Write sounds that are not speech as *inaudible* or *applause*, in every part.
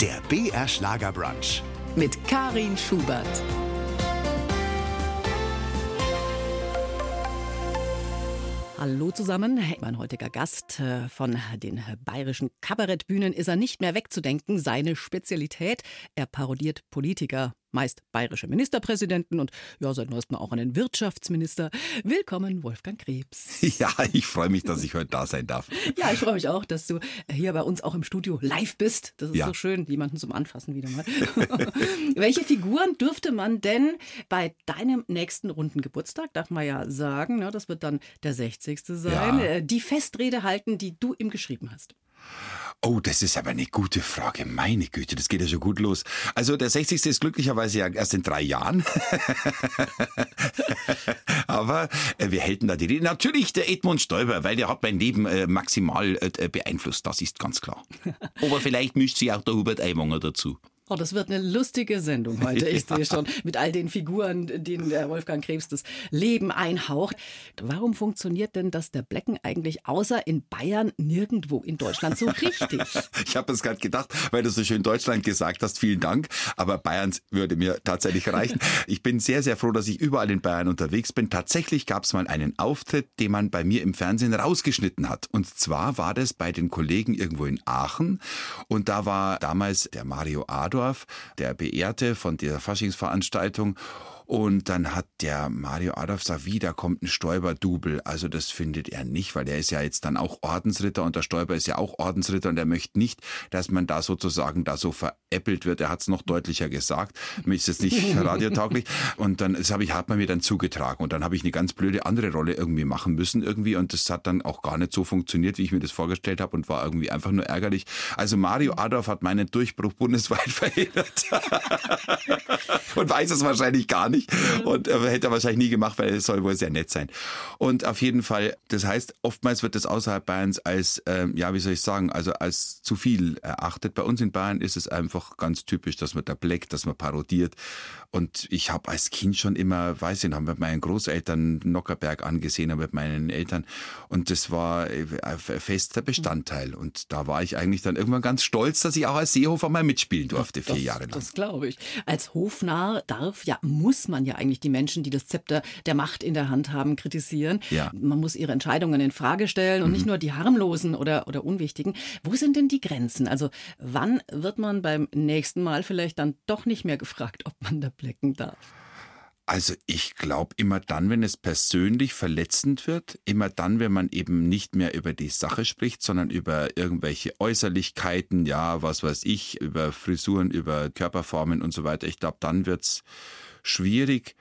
Der BR Schlagerbrunch. mit Karin Schubert. Hallo zusammen. Mein heutiger Gast äh, von den bayerischen Kabarettbühnen ist er nicht mehr wegzudenken. Seine Spezialität, er parodiert Politiker, meist bayerische Ministerpräsidenten und ja, seit neuestem auch einen Wirtschaftsminister. Willkommen, Wolfgang Krebs. *laughs* Ja, ich freue mich, dass ich heute da sein darf. *laughs* Ja, ich freue mich auch, dass du hier bei uns auch im Studio live bist. Das ist Ja. so schön, jemanden zum Anfassen wieder mal. *laughs* Welche Figuren dürfte man denn bei deinem nächsten runden Geburtstag, darf man ja sagen, ne, das wird dann der 60. sein, Ja. äh, die Festrede halten, die du ihm geschrieben hast? Oh, das ist aber eine gute Frage. Meine Güte, das geht ja schon gut los. Also der 60. ist glücklicherweise ja erst in drei Jahren. *laughs* aber äh, wir hätten da die Rede. Natürlich der Edmund Stoiber, weil der hat mein Leben äh, maximal äh, beeinflusst. Das ist ganz klar. *laughs* Aber vielleicht mischt sich auch der Hubert Aiwanger dazu. Oh, das wird eine lustige Sendung heute, ich *laughs* sehe schon, mit all den Figuren, denen der Wolfgang Krebs das Leben einhaucht. Warum funktioniert denn das der Blecken eigentlich außer in Bayern nirgendwo in Deutschland so richtig? *laughs* Ich habe es gerade gedacht, weil du so schön Deutschland gesagt hast. Vielen Dank. Aber Bayerns würde mir tatsächlich reichen. Ich bin sehr, sehr froh, dass ich überall in Bayern unterwegs bin. Tatsächlich gab es mal einen Auftritt, den man bei mir im Fernsehen rausgeschnitten hat. Und zwar war das bei den Kollegen irgendwo in Aachen. Und da war damals der Mario Adorf, der Beehrte von dieser Faschingsveranstaltung. Und dann hat der Mario Adolf gesagt, wie, da kommt ein Stoiber-Double. Also das findet er nicht, weil er ist ja jetzt dann auch Ordensritter und der Stoiber ist ja auch Ordensritter und er möchte nicht, dass man da sozusagen da so veräppelt wird. Er hat es noch deutlicher gesagt. Mir ist jetzt nicht *laughs* radiotauglich. Und dann, das habe ich, hat man mir dann zugetragen. Und dann habe ich eine ganz blöde andere Rolle irgendwie machen müssen irgendwie. Und das hat dann auch gar nicht so funktioniert, wie ich mir das vorgestellt habe und war irgendwie einfach nur ärgerlich. Also Mario Adolf hat meinen Durchbruch bundesweit *laughs* verhindert. *laughs* und weiß es wahrscheinlich gar nicht *laughs* und äh, hätte er wahrscheinlich nie gemacht, weil es soll wohl sehr nett sein. Und auf jeden Fall, das heißt, oftmals wird das außerhalb Bayerns als, ähm, ja, wie soll ich sagen, also als zu viel erachtet. Bei uns in Bayern ist es einfach ganz typisch, dass man da bleckt, dass man parodiert. Und ich habe als Kind schon immer, weiß ich noch, mit meinen Großeltern Nockerberg angesehen, mit meinen Eltern. Und das war äh, ein fester Bestandteil. Und da war ich eigentlich dann irgendwann ganz stolz, dass ich auch als Seehofer mal mitspielen durfte, vier das, Jahre lang. Das glaube ich. Als Hofnarr darf, ja, muss man ja eigentlich die Menschen, die das Zepter der Macht in der Hand haben, kritisieren. Ja. Mhm. Man muss ihre Entscheidungen in Frage stellen und nicht nur die harmlosen oder, oder unwichtigen. Wo sind denn die Grenzen? Also wann wird man beim nächsten Mal vielleicht dann doch nicht mehr gefragt, ob man da blecken darf? Also ich glaube immer dann, wenn es persönlich verletzend wird, immer dann, wenn man eben nicht mehr über die Sache spricht, sondern über irgendwelche Äußerlichkeiten, ja, was weiß ich, über Frisuren, über Körperformen und so weiter. Ich glaube, dann wird's schwierig.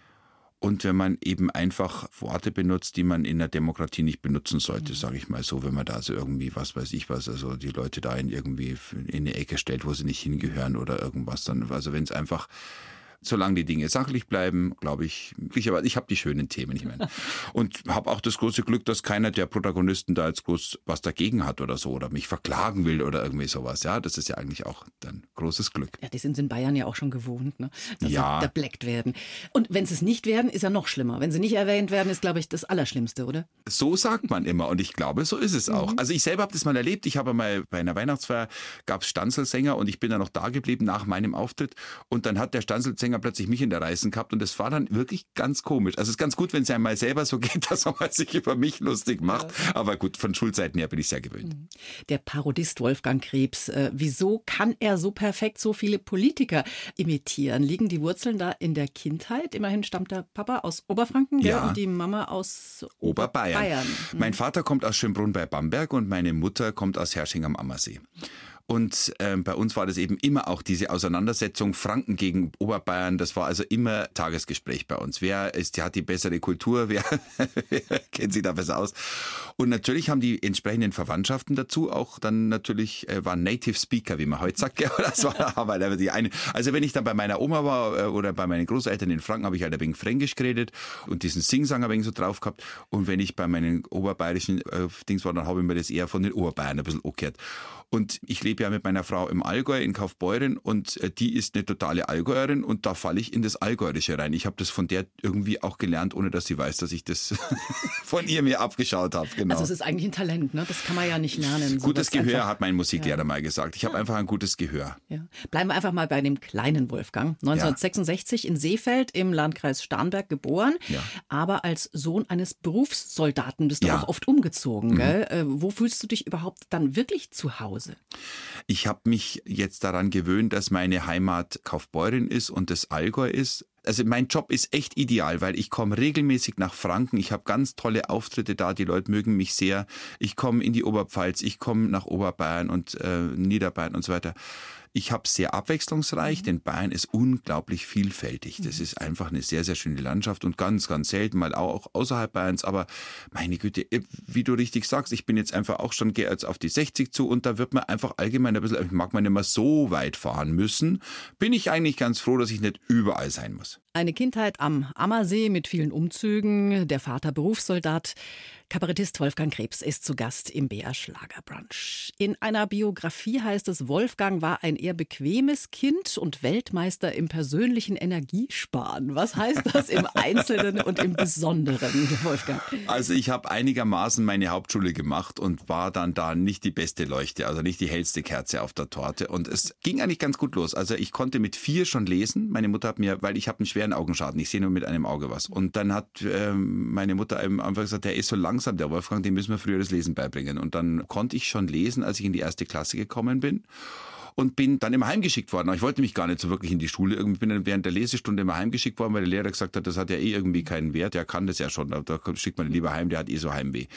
Und wenn man eben einfach Worte benutzt, die man in der Demokratie nicht benutzen sollte, sage ich mal so, wenn man da also irgendwie, was weiß ich was, also die Leute da in irgendwie in eine Ecke stellt, wo sie nicht hingehören oder irgendwas, dann, also wenn es einfach solange die Dinge sachlich bleiben, glaube ich, ich, aber ich habe die schönen Themen, ich meine. *laughs* Und habe auch das große Glück, dass keiner der Protagonisten da jetzt groß was dagegen hat oder so oder mich verklagen will oder irgendwie sowas. Ja, das ist ja eigentlich auch dann großes Glück. Ja, die sind in Bayern ja auch schon gewohnt, ne? dass Ja. sie erbleckt werden. Und wenn sie es nicht werden, ist ja noch schlimmer. Wenn sie nicht erwähnt werden, ist, glaube ich, das Allerschlimmste, oder? So sagt man immer und ich glaube, so ist es auch. Also ich selber habe das mal erlebt. Ich habe mal bei einer Weihnachtsfeier gab es Stanzelsänger und ich bin dann noch da geblieben nach meinem Auftritt und dann hat der Stanzelsänger plötzlich mich in der Reißen gehabt und das war dann wirklich ganz komisch. Also es ist ganz gut, wenn es einmal selber so *laughs* geht, dass man sich über mich lustig macht. Aber gut, von Schulzeiten her bin ich sehr gewöhnt. Der Parodist Wolfgang Krebs, äh, wieso kann er so perfekt so viele Politiker imitieren? Liegen die Wurzeln da in der Kindheit? Immerhin stammt der Papa aus Oberfranken? Ja. und die Mama aus Oberbayern. Bayern. Mein Vater kommt aus Schönbrunn bei Bamberg und meine Mutter kommt aus Hersching am Ammersee. Und ähm, bei uns war das eben immer auch diese Auseinandersetzung Franken gegen Oberbayern. Das war also immer Tagesgespräch bei uns. Wer ist, der hat die bessere Kultur? *laughs* Wer, wer kennt sich da besser aus? Und natürlich haben die entsprechenden Verwandtschaften dazu auch dann natürlich äh, waren Native Speaker, wie man heute sagt. gell? *laughs* Das war *laughs* aber die eine. Also wenn ich dann bei meiner Oma war äh, oder bei meinen Großeltern in Franken, habe ich halt ein wenig Fränkisch geredet und diesen Singsang ein wenig so drauf gehabt. Und wenn ich bei meinen oberbayerischen äh, Dings war, dann habe ich mir das eher von den Oberbayern ein bisschen angehört. Und ich lebe ja mit meiner Frau im Allgäu in Kaufbeuren und äh, die ist eine totale Allgäuerin und da falle ich in das Allgäuerische rein. Ich habe das von der irgendwie auch gelernt, ohne dass sie weiß, dass ich das *laughs* von ihr mir abgeschaut habe. Genau. Also es ist eigentlich ein Talent, ne? Das kann man ja nicht lernen. Gutes Gehör hat mein Musiklehrer ja. mal gesagt. Ich habe einfach ein gutes Gehör. Ja. Bleiben wir einfach mal bei dem kleinen Wolfgang. 1966 ja. in Seefeld im Landkreis Starnberg geboren, aber als Sohn eines Berufssoldaten bist du auch oft umgezogen. Mhm. Gell? Äh, wo fühlst du dich überhaupt dann wirklich zu Hause? Ich habe mich jetzt daran gewöhnt, dass meine Heimat Kaufbeuren ist und das Allgäu ist. Also mein Job ist echt ideal, weil ich komme regelmäßig nach Franken. Ich habe ganz tolle Auftritte da. Die Leute mögen mich sehr. Ich komme in die Oberpfalz, ich komme nach Oberbayern und äh, Niederbayern und so weiter. Ich habe sehr abwechslungsreich, mhm. denn Bayern ist unglaublich vielfältig. Das mhm. ist einfach eine sehr, sehr schöne Landschaft und ganz, ganz selten mal auch außerhalb Bayerns. Aber meine Güte, äh, wie du richtig sagst, ich bin jetzt einfach auch schon gehe jetzt auf die 60 zu und da wird man einfach allgemein ein bisschen, ich mag man nicht mehr so weit fahren müssen. Bin ich eigentlich ganz froh, dass ich nicht überall sein muss. Eine Kindheit am Ammersee mit vielen Umzügen, der Vater Berufssoldat. Kabarettist Wolfgang Krebs ist zu Gast im BR Schlagerbrunch. In einer Biografie heißt es, Wolfgang war ein eher bequemes Kind und Weltmeister im persönlichen Energiesparen. Was heißt das im *laughs* Einzelnen und im Besonderen, Wolfgang? Also ich habe einigermaßen meine Hauptschule gemacht und war dann da nicht die beste Leuchte, also nicht die hellste Kerze auf der Torte. Und es ging eigentlich ganz gut los. Also ich konnte mit vier schon lesen. Meine Mutter hat mir, weil ich habe einen schweren Augenschaden, ich sehe nur mit einem Auge was. Und dann hat äh, meine Mutter einfach gesagt, der ist so langsam langsam, der Wolfgang, dem müssen wir früher das Lesen beibringen. Und dann konnte ich schon lesen, als ich in die erste Klasse gekommen bin und bin dann immer heimgeschickt worden. Ich wollte mich gar nicht so wirklich in die Schule. Ich bin dann während der Lesestunde immer heimgeschickt worden, weil der Lehrer gesagt hat, das hat ja eh irgendwie keinen Wert. Der kann das ja schon. Da schickt man lieber heim, der hat eh so Heimweh.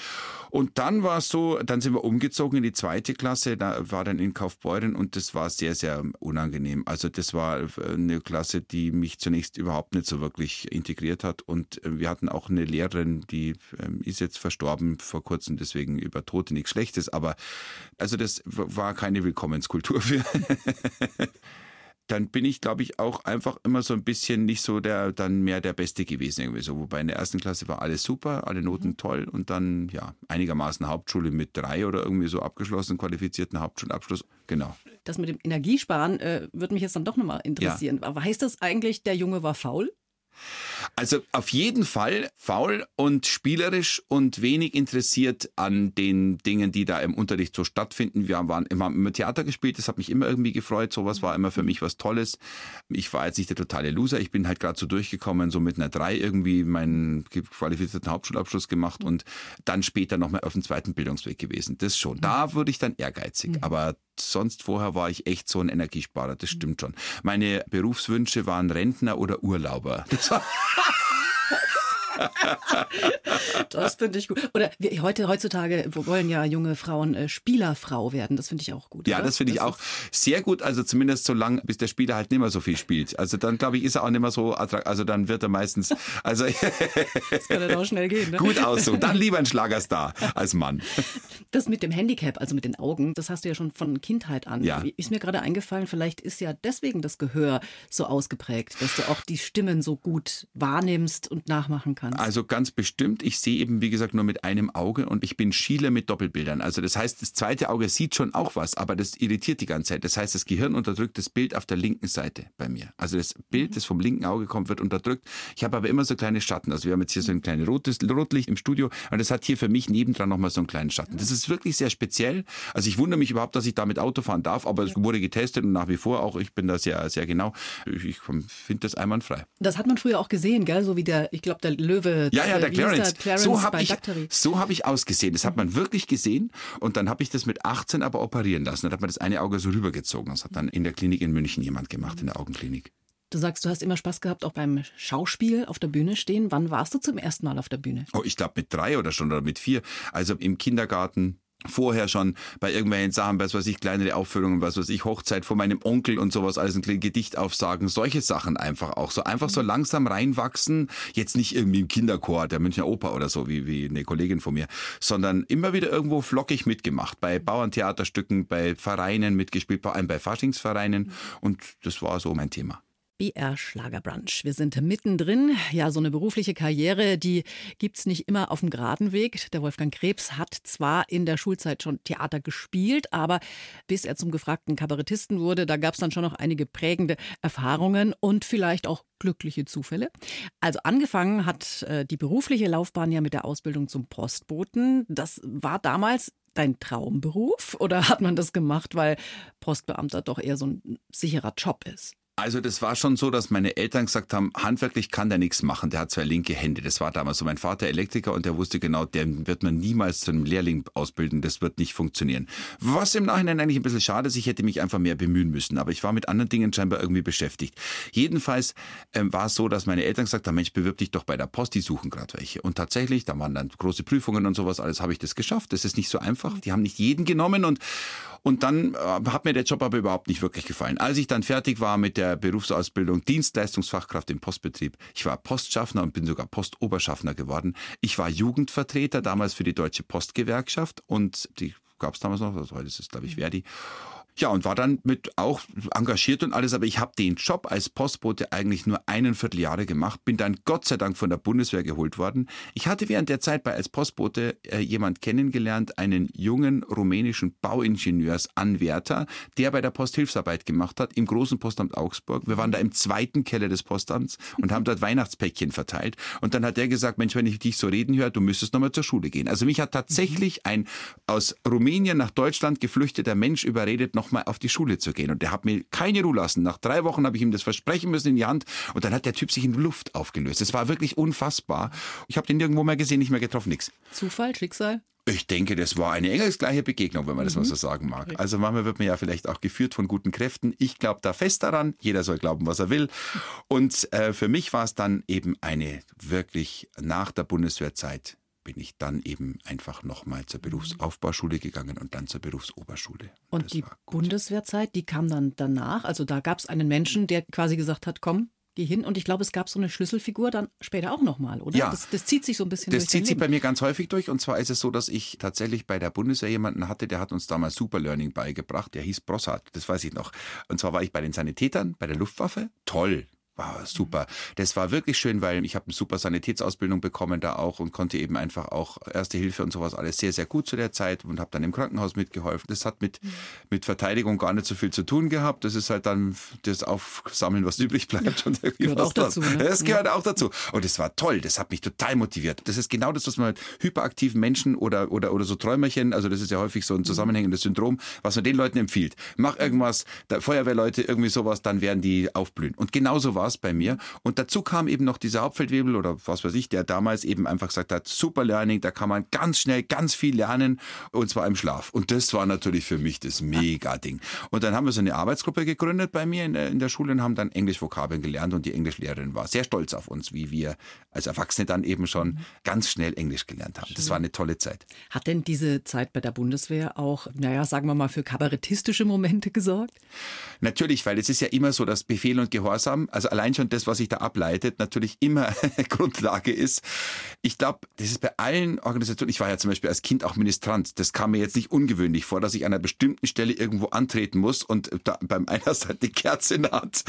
Und dann war es so, dann sind wir umgezogen in die zweite Klasse. Da war dann in Kaufbeuren und das war sehr, sehr unangenehm. Also das war eine Klasse, die mich zunächst überhaupt nicht so wirklich integriert hat. Und wir hatten auch eine Lehrerin, die ähm, ist jetzt verstorben vor kurzem, deswegen über Tote nichts Schlechtes. Aber also das war keine Willkommenskultur für *laughs* dann bin ich, glaube ich, auch einfach immer so ein bisschen nicht so der, dann mehr der Beste gewesen irgendwie so. Wobei in der ersten Klasse war alles super, alle Noten mhm. toll und dann, ja, einigermaßen Hauptschule mit drei oder irgendwie so abgeschlossen, qualifizierten Hauptschulabschluss. Genau. Das mit dem Energiesparen äh, würde mich jetzt dann doch nochmal interessieren. Ja. Heißt das eigentlich, der Junge war faul? Also auf jeden Fall faul und spielerisch und wenig interessiert an den Dingen, die da im Unterricht so stattfinden. Wir waren immer, immer Theater gespielt, das hat mich immer irgendwie gefreut. Sowas war immer für mich was Tolles. Ich war jetzt nicht der totale Loser, ich bin halt gerade so durchgekommen, so mit einer 3 irgendwie meinen qualifizierten Hauptschulabschluss gemacht und dann später nochmal auf dem zweiten Bildungsweg gewesen. Das schon. Da würde ich dann ehrgeizig. Mhm. Aber sonst vorher war ich echt so ein Energiesparer, das stimmt schon. Meine Berufswünsche waren Rentner oder Urlauber. *laughs* Das finde ich gut. Oder wir, heute, heutzutage wollen ja junge Frauen äh, Spielerfrau werden. Das finde ich auch gut. Ja, oder? das finde ich das auch sehr gut. Also zumindest so lange, bis der Spieler halt nicht mehr so viel spielt. Also dann, glaube ich, ist er auch nicht mehr so attraktiv. Also dann wird er meistens, also. *laughs* das kann dann auch schnell gehen, ne? Gut aus so. Dann lieber ein Schlagerstar als Mann. Das mit dem Handicap, also mit den Augen, das hast du ja schon von Kindheit an. Ja. Ist mir gerade eingefallen, vielleicht ist ja deswegen das Gehör so ausgeprägt, dass du auch die Stimmen so gut wahrnimmst und nachmachen kannst kannst. Also ganz bestimmt. Ich sehe eben, wie gesagt, nur mit einem Auge und ich bin Schieler mit Doppelbildern. Also das heißt, das zweite Auge sieht schon auch was, aber das irritiert die ganze Zeit. Das heißt, das Gehirn unterdrückt das Bild auf der linken Seite bei mir. Also das Bild, mhm. das vom linken Auge kommt, wird unterdrückt. Ich habe aber immer so kleine Schatten. Also wir haben jetzt hier so ein kleines rotes Rotlicht im Studio und das hat hier für mich nebendran nochmal so einen kleinen Schatten. Das ist wirklich sehr speziell. Also ich wundere mich überhaupt, dass ich damit Auto fahren darf, aber es wurde getestet und nach wie vor auch, ich bin da sehr, sehr genau. Ich finde das einwandfrei. Das hat man früher auch gesehen, gell? So wie der, ich glaube, der Löwe. Ja, ja, der Clarence. Clarence. So habe ich, so hab ich ausgesehen. Das hat man wirklich gesehen. Und dann habe ich das mit 18 aber operieren lassen. Dann hat man das eine Auge so rübergezogen. Das hat dann in der Klinik in München jemand gemacht, in der Augenklinik. Du sagst, du hast immer Spaß gehabt, auch beim Schauspiel auf der Bühne stehen. Wann warst du zum ersten Mal auf der Bühne? Oh, ich glaube mit drei oder schon oder mit vier. Also im Kindergarten, vorher schon bei irgendwelchen Sachen, was weiß ich, kleinere Aufführungen, was weiß ich, Hochzeit von meinem Onkel und sowas, alles ein Gedicht aufsagen, solche Sachen einfach auch. So einfach so langsam reinwachsen, jetzt nicht irgendwie im Kinderchor der Münchner Oper oder so, wie, wie eine Kollegin von mir, sondern immer wieder irgendwo flockig mitgemacht, bei Bauerntheaterstücken, bei Vereinen mitgespielt, vor allem bei Faschingsvereinen und das war so mein Thema. BR Schlagerbrunch. Wir sind mittendrin. Ja, so eine berufliche Karriere, die gibt's nicht immer auf dem geraden Weg. Der Wolfgang Krebs hat zwar in der Schulzeit schon Theater gespielt, aber bis er zum gefragten Kabarettisten wurde, da gab's dann schon noch einige prägende Erfahrungen und vielleicht auch glückliche Zufälle. Also angefangen hat äh, die berufliche Laufbahn ja mit der Ausbildung zum Postboten. Das war damals dein Traumberuf oder hat man das gemacht, weil Postbeamter doch eher so ein sicherer Job ist? Also das war schon so, dass meine Eltern gesagt haben, handwerklich kann der nichts machen, der hat zwei linke Hände. Das war damals so. Mein Vater Elektriker und der wusste genau, den wird man niemals zu einem Lehrling ausbilden, das wird nicht funktionieren. Was im Nachhinein eigentlich ein bisschen schade ist, ich hätte mich einfach mehr bemühen müssen, aber ich war mit anderen Dingen scheinbar irgendwie beschäftigt. Jedenfalls ähm, war es so, dass meine Eltern gesagt haben, Mensch, bewirb dich doch bei der Post, die suchen gerade welche. Und tatsächlich, da waren dann große Prüfungen und sowas, alles habe ich das geschafft. Das ist nicht so einfach. Die haben nicht jeden genommen und und dann äh, hat mir der Job aber überhaupt nicht wirklich gefallen. Als ich dann fertig war mit der Berufsausbildung Dienstleistungsfachkraft im Postbetrieb, ich war Postschaffner und bin sogar Postoberschaffner geworden. Ich war Jugendvertreter damals für die Deutsche Postgewerkschaft und die gab es damals noch, also heute ist es glaube ich Verdi. Ja, und war dann mit auch engagiert und alles, aber ich habe den Job als Postbote eigentlich nur einen Vierteljahre gemacht, bin dann Gott sei Dank von der Bundeswehr geholt worden. Ich hatte während der Zeit bei als Postbote äh, jemand kennengelernt, einen jungen rumänischen Bauingenieursanwärter, der bei der Post Hilfsarbeit gemacht hat im großen Postamt Augsburg. Wir waren da im zweiten Keller des Postamts und haben dort Weihnachtspäckchen verteilt. Und dann hat der gesagt, Mensch, wenn ich dich so reden höre, du müsstest nochmal zur Schule gehen. Also mich hat tatsächlich ein aus Rumänien nach Deutschland geflüchteter Mensch überredet, noch nochmal auf die Schule zu gehen. Und der hat mir keine Ruhe lassen. Nach drei Wochen habe ich ihm das versprechen müssen in die Hand und dann hat der Typ sich in Luft aufgelöst. Es war wirklich unfassbar. Ich habe den nirgendwo mehr gesehen, nicht mehr getroffen, nichts. Zufall, Schicksal? Ich denke, das war eine engelsgleiche Begegnung, wenn man das mal mhm. so sagen mag. Also manchmal wird man ja vielleicht auch geführt von guten Kräften. Ich glaube da fest daran. Jeder soll glauben, was er will. Und äh, für mich war es dann eben eine wirklich nach der Bundeswehrzeit bin ich dann eben einfach nochmal zur Berufsaufbauschule gegangen und dann zur Berufsoberschule. Und, und die Bundeswehrzeit, die kam dann danach? Also da gab es einen Menschen, der quasi gesagt hat, komm, geh hin. Und ich glaube, es gab so eine Schlüsselfigur dann später auch nochmal, oder? Ja. Das, das, zieht sich so ein bisschen das durch. Das zieht sich bei mir ganz häufig durch. Und zwar ist es so, dass ich tatsächlich bei der Bundeswehr jemanden hatte, der hat uns damals Superlearning beigebracht. Der hieß Brossard. Das weiß ich noch. Und zwar war ich bei den Sanitätern, bei der Luftwaffe. Toll. Wow, super. Das war wirklich schön, weil ich habe eine super Sanitätsausbildung bekommen da auch und konnte eben einfach auch Erste Hilfe und sowas alles sehr, sehr gut zu der Zeit und habe dann im Krankenhaus mitgeholfen. Das hat mit, mhm. mit Verteidigung gar nicht so viel zu tun gehabt. Das ist halt dann das Aufsammeln, was übrig bleibt. Und *laughs* irgendwie gehört was auch dazu. Ne? Das gehört ja. auch dazu. Und es war toll. Das hat mich total motiviert. Das ist genau das, was man mit hyperaktiven Menschen oder, oder, oder so Träumerchen, also das ist ja häufig so ein mhm. zusammenhängendes Syndrom, was man den Leuten empfiehlt. Mach irgendwas, Feuerwehrleute, irgendwie sowas, dann werden die aufblühen. Und genauso war es bei mir. Und dazu kam eben noch dieser Hauptfeldwebel oder was weiß ich, der damals eben einfach gesagt hat, super Learning, da kann man ganz schnell ganz viel lernen und zwar im Schlaf. Und das war natürlich für mich das Mega-Ding. Und dann haben wir so eine Arbeitsgruppe gegründet bei mir in der, in der Schule und haben dann Englisch-Vokabeln gelernt und die Englischlehrerin war sehr stolz auf uns, wie wir als Erwachsene dann eben schon ganz schnell Englisch gelernt haben. Das war eine tolle Zeit. Hat denn diese Zeit bei der Bundeswehr auch, naja, sagen wir mal, für kabarettistische Momente gesorgt? Natürlich, weil es ist ja immer so, dass Befehl und Gehorsam, also allein schon das, was sich da ableitet, natürlich immer *laughs* Grundlage ist. Ich glaube, das ist bei allen Organisationen, ich war ja zum Beispiel als Kind auch Ministrant, das kam mir jetzt nicht ungewöhnlich vor, dass ich an einer bestimmten Stelle irgendwo antreten muss und da beim einen hast halt die Kerze in der Hand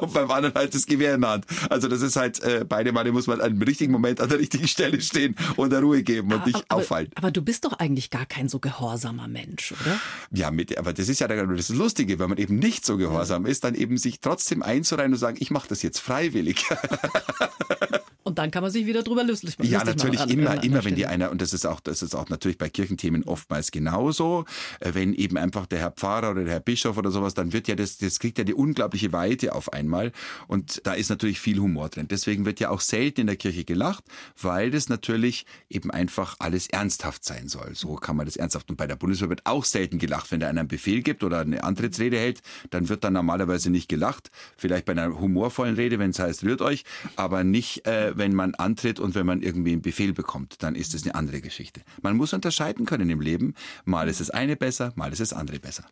und beim anderen halt das Gewehr in der Hand. Also das ist halt, äh, beide Male muss man an richtigen Moment an der richtigen Stelle stehen und der Ruhe geben und aber, nicht aber, auffallen. Aber du bist doch eigentlich gar kein so gehorsamer Mensch, oder? Ja, mit, aber das ist ja das Lustige, wenn man eben nicht so gehorsam ist, dann eben sich trotzdem einzureihen und sagen, ich mache das jetzt freiwillig. *laughs* Und dann kann man sich wieder drüber lustig machen. Ja, natürlich machen, immer, immer, wenn die einer, und das ist auch, das ist auch natürlich bei Kirchenthemen oftmals genauso, äh, wenn eben einfach der Herr Pfarrer oder der Herr Bischof oder sowas, dann wird ja das, das kriegt ja die unglaubliche Weite auf einmal. Und da ist natürlich viel Humor drin. Deswegen wird ja auch selten in der Kirche gelacht, weil das natürlich eben einfach alles ernsthaft sein soll. So kann man das ernsthaft. Und bei der Bundeswehr wird auch selten gelacht. Wenn der einer einen Befehl gibt oder eine Antrittsrede hält, dann wird dann normalerweise nicht gelacht. Vielleicht bei einer humorvollen Rede, wenn es heißt, rührt euch, aber nicht, äh, wenn wenn man antritt und wenn man irgendwie einen Befehl bekommt, dann ist es eine andere Geschichte. Man muss unterscheiden können im Leben. Mal ist es eine besser, mal ist es andere besser.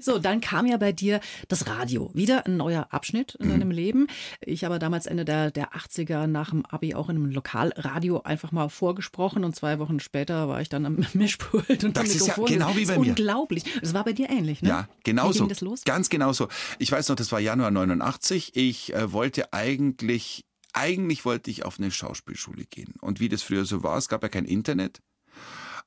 So, dann kam ja bei dir das Radio. Wieder ein neuer Abschnitt in mhm. deinem Leben. Ich habe damals Ende der, der 80er nach dem Abi auch in einem Lokalradio einfach mal vorgesprochen und zwei Wochen später war ich dann am *laughs* Mischpult und das ist ja genau wie bei mir. Unglaublich. Das war bei dir ähnlich, ne? Ja, genau so. Ganz genau so. Ich weiß noch, das war Januar 89. Ich äh, wollte eigentlich eigentlich wollte ich auf eine Schauspielschule gehen. Und wie das früher so war, es gab ja kein Internet.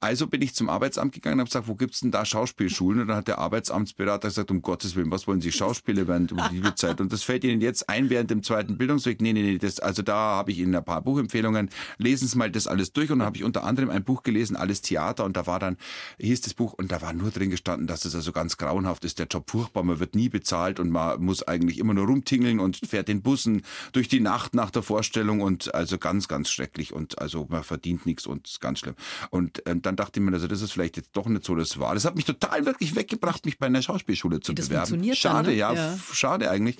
Also bin ich zum Arbeitsamt gegangen und habe gesagt, wo gibt's denn da Schauspielschulen? Und dann hat der Arbeitsamtsberater gesagt, um Gottes Willen, was wollen Sie Schauspieler während um die *laughs* Zeit? Und das fällt Ihnen jetzt ein während dem zweiten Bildungsweg? Nee, nee, nee, das, also da habe ich Ihnen ein paar Buchempfehlungen. Lesen Sie mal das alles durch. Und dann habe ich unter anderem ein Buch gelesen, alles Theater. Und da war dann, hieß das Buch, und da war nur drin gestanden, dass es also ganz grauenhaft ist, der Job furchtbar, man wird nie bezahlt und man muss eigentlich immer nur rumtingeln und fährt den Bussen durch die Nacht nach der Vorstellung und also ganz, ganz schrecklich und also man verdient nichts und ganz schlimm. Und äh, dann dachte ich mir, also das ist vielleicht jetzt doch nicht so das war. Das hat mich total wirklich weggebracht, mich bei einer Schauspielschule zu das bewerben. Schade, dann, ne? ja, ja, schade eigentlich.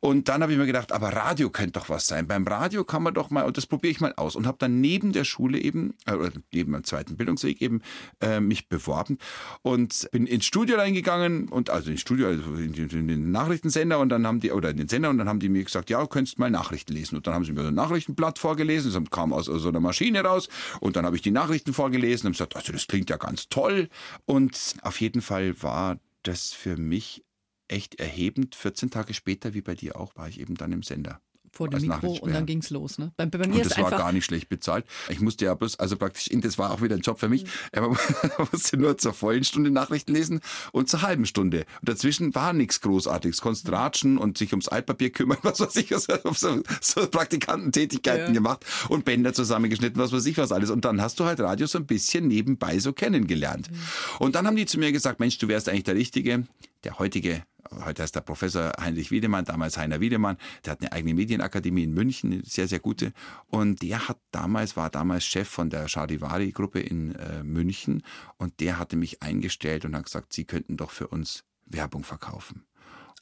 Und dann habe ich mir gedacht, aber Radio könnte doch was sein. Beim Radio kann man doch mal, und das probiere ich mal aus. Und habe dann neben der Schule eben, äh, oder neben meinem zweiten Bildungsweg eben, äh, mich beworben und bin ins Studio reingegangen und also ins Studio, also in, in den Nachrichtensender und dann haben die, oder in den Sender und dann haben die mir gesagt, ja, du könntest mal Nachrichten lesen. Und dann haben sie mir so ein Nachrichtenblatt vorgelesen, das kam aus so einer Maschine raus und dann habe ich die Nachrichten vorgelesen und gesagt, also das klingt ja ganz toll. Und auf jeden Fall war das für mich echt erhebend. 14 Tage später, wie bei dir auch, war ich eben dann im Sender vor dem Mikro und dann ging es los. Ne? Bei, bei mir und das war gar nicht schlecht bezahlt. Ich musste ja bloß, also praktisch, das war auch wieder ein Job für mich. Mhm. *laughs* Man musste nur zur vollen Stunde Nachrichten lesen und zur halben Stunde. Und dazwischen war nichts Großartiges. Konntest ratschen und sich ums Altpapier kümmern, *laughs* was weiß ich, also so, so Praktikantentätigkeiten ja. gemacht und Bänder zusammengeschnitten, was weiß ich was alles. Und dann hast du halt Radio so ein bisschen nebenbei so kennengelernt. Mhm. Und dann haben die zu mir gesagt, Mensch, du wärst eigentlich der Richtige, der heutige heute heißt der Professor Heinrich Wiedemann, damals Heiner Wiedemann, der hat eine eigene Medienakademie in München, eine sehr, sehr gute. Und der hat damals, war damals Chef von der Charivari-Gruppe in äh, München und der hatte mich eingestellt und hat gesagt, Sie könnten doch für uns Werbung verkaufen.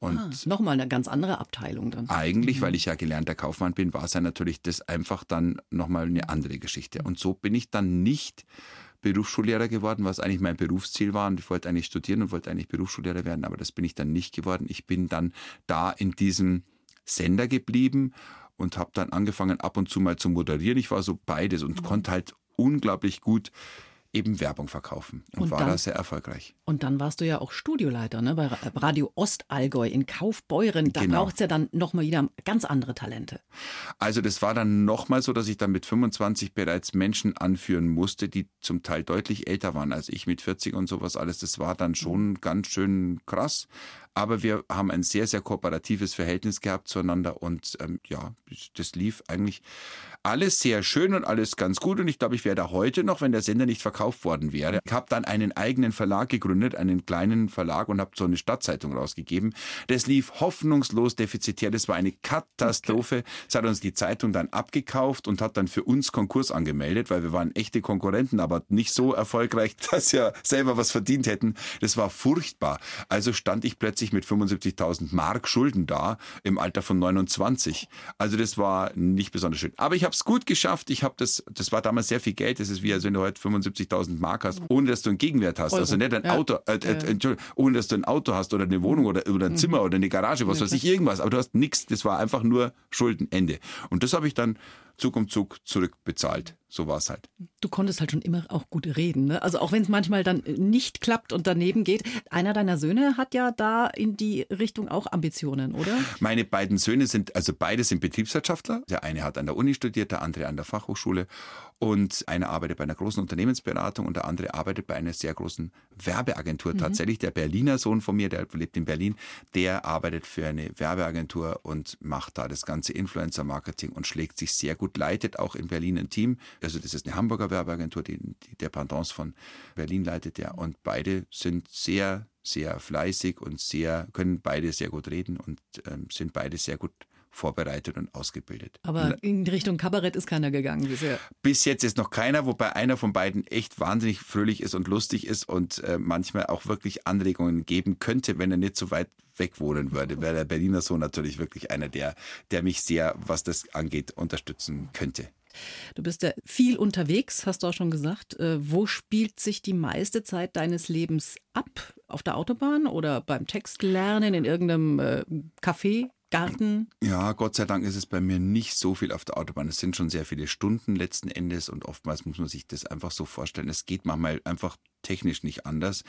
Und ah, nochmal eine ganz andere Abteilung dann. Eigentlich, mhm. weil ich ja gelernter Kaufmann bin, war es ja natürlich das einfach dann nochmal eine andere Geschichte. Und so bin ich dann nicht Berufsschullehrer geworden, was eigentlich mein Berufsziel war. Und ich wollte eigentlich studieren und wollte eigentlich Berufsschullehrer werden, aber das bin ich dann nicht geworden. Ich bin dann da in diesem Sender geblieben und habe dann angefangen, ab und zu mal zu moderieren. Ich war so beides und mhm. konnte halt unglaublich gut eben Werbung verkaufen und, und war dann, da sehr erfolgreich. Und dann warst du ja auch Studioleiter ne, bei Radio Ostallgäu in Kaufbeuren. Da genau. braucht es ja dann nochmal wieder ganz andere Talente. Also das war dann nochmal so, dass ich dann mit 25 bereits Menschen anführen musste, die zum Teil deutlich älter waren als ich mit 40 und sowas alles. Das war dann schon ganz schön krass. Aber wir haben ein sehr, sehr kooperatives Verhältnis gehabt zueinander und ähm, ja, das lief eigentlich alles sehr schön und alles ganz gut. Und ich glaube, ich wäre da heute noch, wenn der Sender nicht verkauft worden wäre. Ich habe dann einen eigenen Verlag gegründet, einen kleinen Verlag und habe so eine Stadtzeitung rausgegeben. Das lief hoffnungslos defizitär. Das war eine Katastrophe. Okay. Es hat uns die Zeitung dann abgekauft und hat dann für uns Konkurs angemeldet, weil wir waren echte Konkurrenten, aber nicht so erfolgreich, *laughs* dass wir selber was verdient hätten. Das war furchtbar. Also stand ich plötzlich mit 75.000 Mark Schulden da im Alter von 29. Also das war nicht besonders schön. Aber ich habe es gut geschafft. Ich habe das, das war damals sehr viel Geld. Das ist wie, als wenn du heute 75.000 Mark hast, ohne dass du einen Gegenwert hast. Euro. Also nicht ein ja. Auto, äh, äh, ja. ohne dass du ein Auto hast oder eine Wohnung oder, oder ein mhm. Zimmer oder eine Garage, was weiß ich, irgendwas. Aber du hast nichts. Das war einfach nur Schuldenende. Und das habe ich dann Zug um Zug zurückbezahlt. So war es halt. Du konntest halt schon immer auch gut reden. Ne? Also auch wenn es manchmal dann nicht klappt und daneben geht. Einer deiner Söhne hat ja da in die Richtung auch Ambitionen, oder? Meine beiden Söhne sind, also beide sind Betriebswirtschaftler. Der eine hat an der Uni studiert, der andere an der Fachhochschule. Und einer arbeitet bei einer großen Unternehmensberatung und der andere arbeitet bei einer sehr großen Werbeagentur. Mhm. Tatsächlich, der Berliner Sohn von mir, der lebt in Berlin, der arbeitet für eine Werbeagentur und macht da das ganze Influencer-Marketing und schlägt sich sehr gut, leitet auch in Berlin ein Team. Also das ist eine Hamburger Werbeagentur, die, die der Pendance von Berlin leitet der. Und beide sind sehr, sehr fleißig und sehr, können beide sehr gut reden und ähm, sind beide sehr gut vorbereitet und ausgebildet. Aber in Richtung Kabarett ist keiner gegangen bisher. Bis jetzt ist noch keiner, wobei einer von beiden echt wahnsinnig fröhlich ist und lustig ist und äh, manchmal auch wirklich Anregungen geben könnte, wenn er nicht so weit weg wohnen würde. Wäre der Berliner Sohn natürlich wirklich einer, der, der mich sehr, was das angeht, unterstützen könnte. Du bist ja viel unterwegs, hast du auch schon gesagt. Äh, wo spielt sich die meiste Zeit deines Lebens ab? Auf der Autobahn oder beim Textlernen in irgendeinem äh, Café? Garten? Ja, Gott sei Dank ist es bei mir nicht so viel auf der Autobahn. Es sind schon sehr viele Stunden letzten Endes und oftmals muss man sich das einfach so vorstellen. Es geht manchmal einfach technisch nicht anders.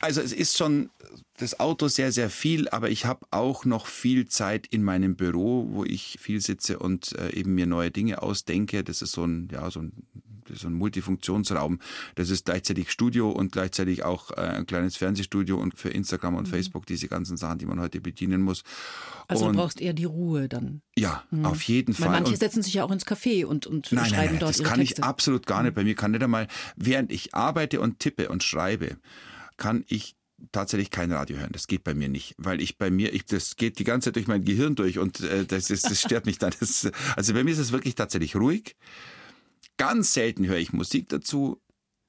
Also es ist schon das Auto sehr, sehr viel, aber ich habe auch noch viel Zeit in meinem Büro, wo ich viel sitze und äh, eben mir neue Dinge ausdenke. Das ist so ein, ja, so ein so ein Multifunktionsraum. Das ist gleichzeitig Studio und gleichzeitig auch äh, ein kleines Fernsehstudio und für Instagram und mhm. Facebook diese ganzen Sachen, die man heute bedienen muss. Also und du brauchst eher die Ruhe dann. Ja, mhm. auf jeden Fall. Weil manche und setzen sich ja auch ins Café und, und nein, schreiben nein, nein, dort das ihre kann Texte. ich absolut gar nicht. Bei mir kann nicht einmal, während ich arbeite und tippe und schreibe, kann ich tatsächlich kein Radio hören. Das geht bei mir nicht, weil ich bei mir, ich, das geht die ganze Zeit durch mein Gehirn durch und äh, das, ist, das stört mich dann. Das, also bei mir ist es wirklich tatsächlich ruhig. Ganz selten höre ich Musik dazu.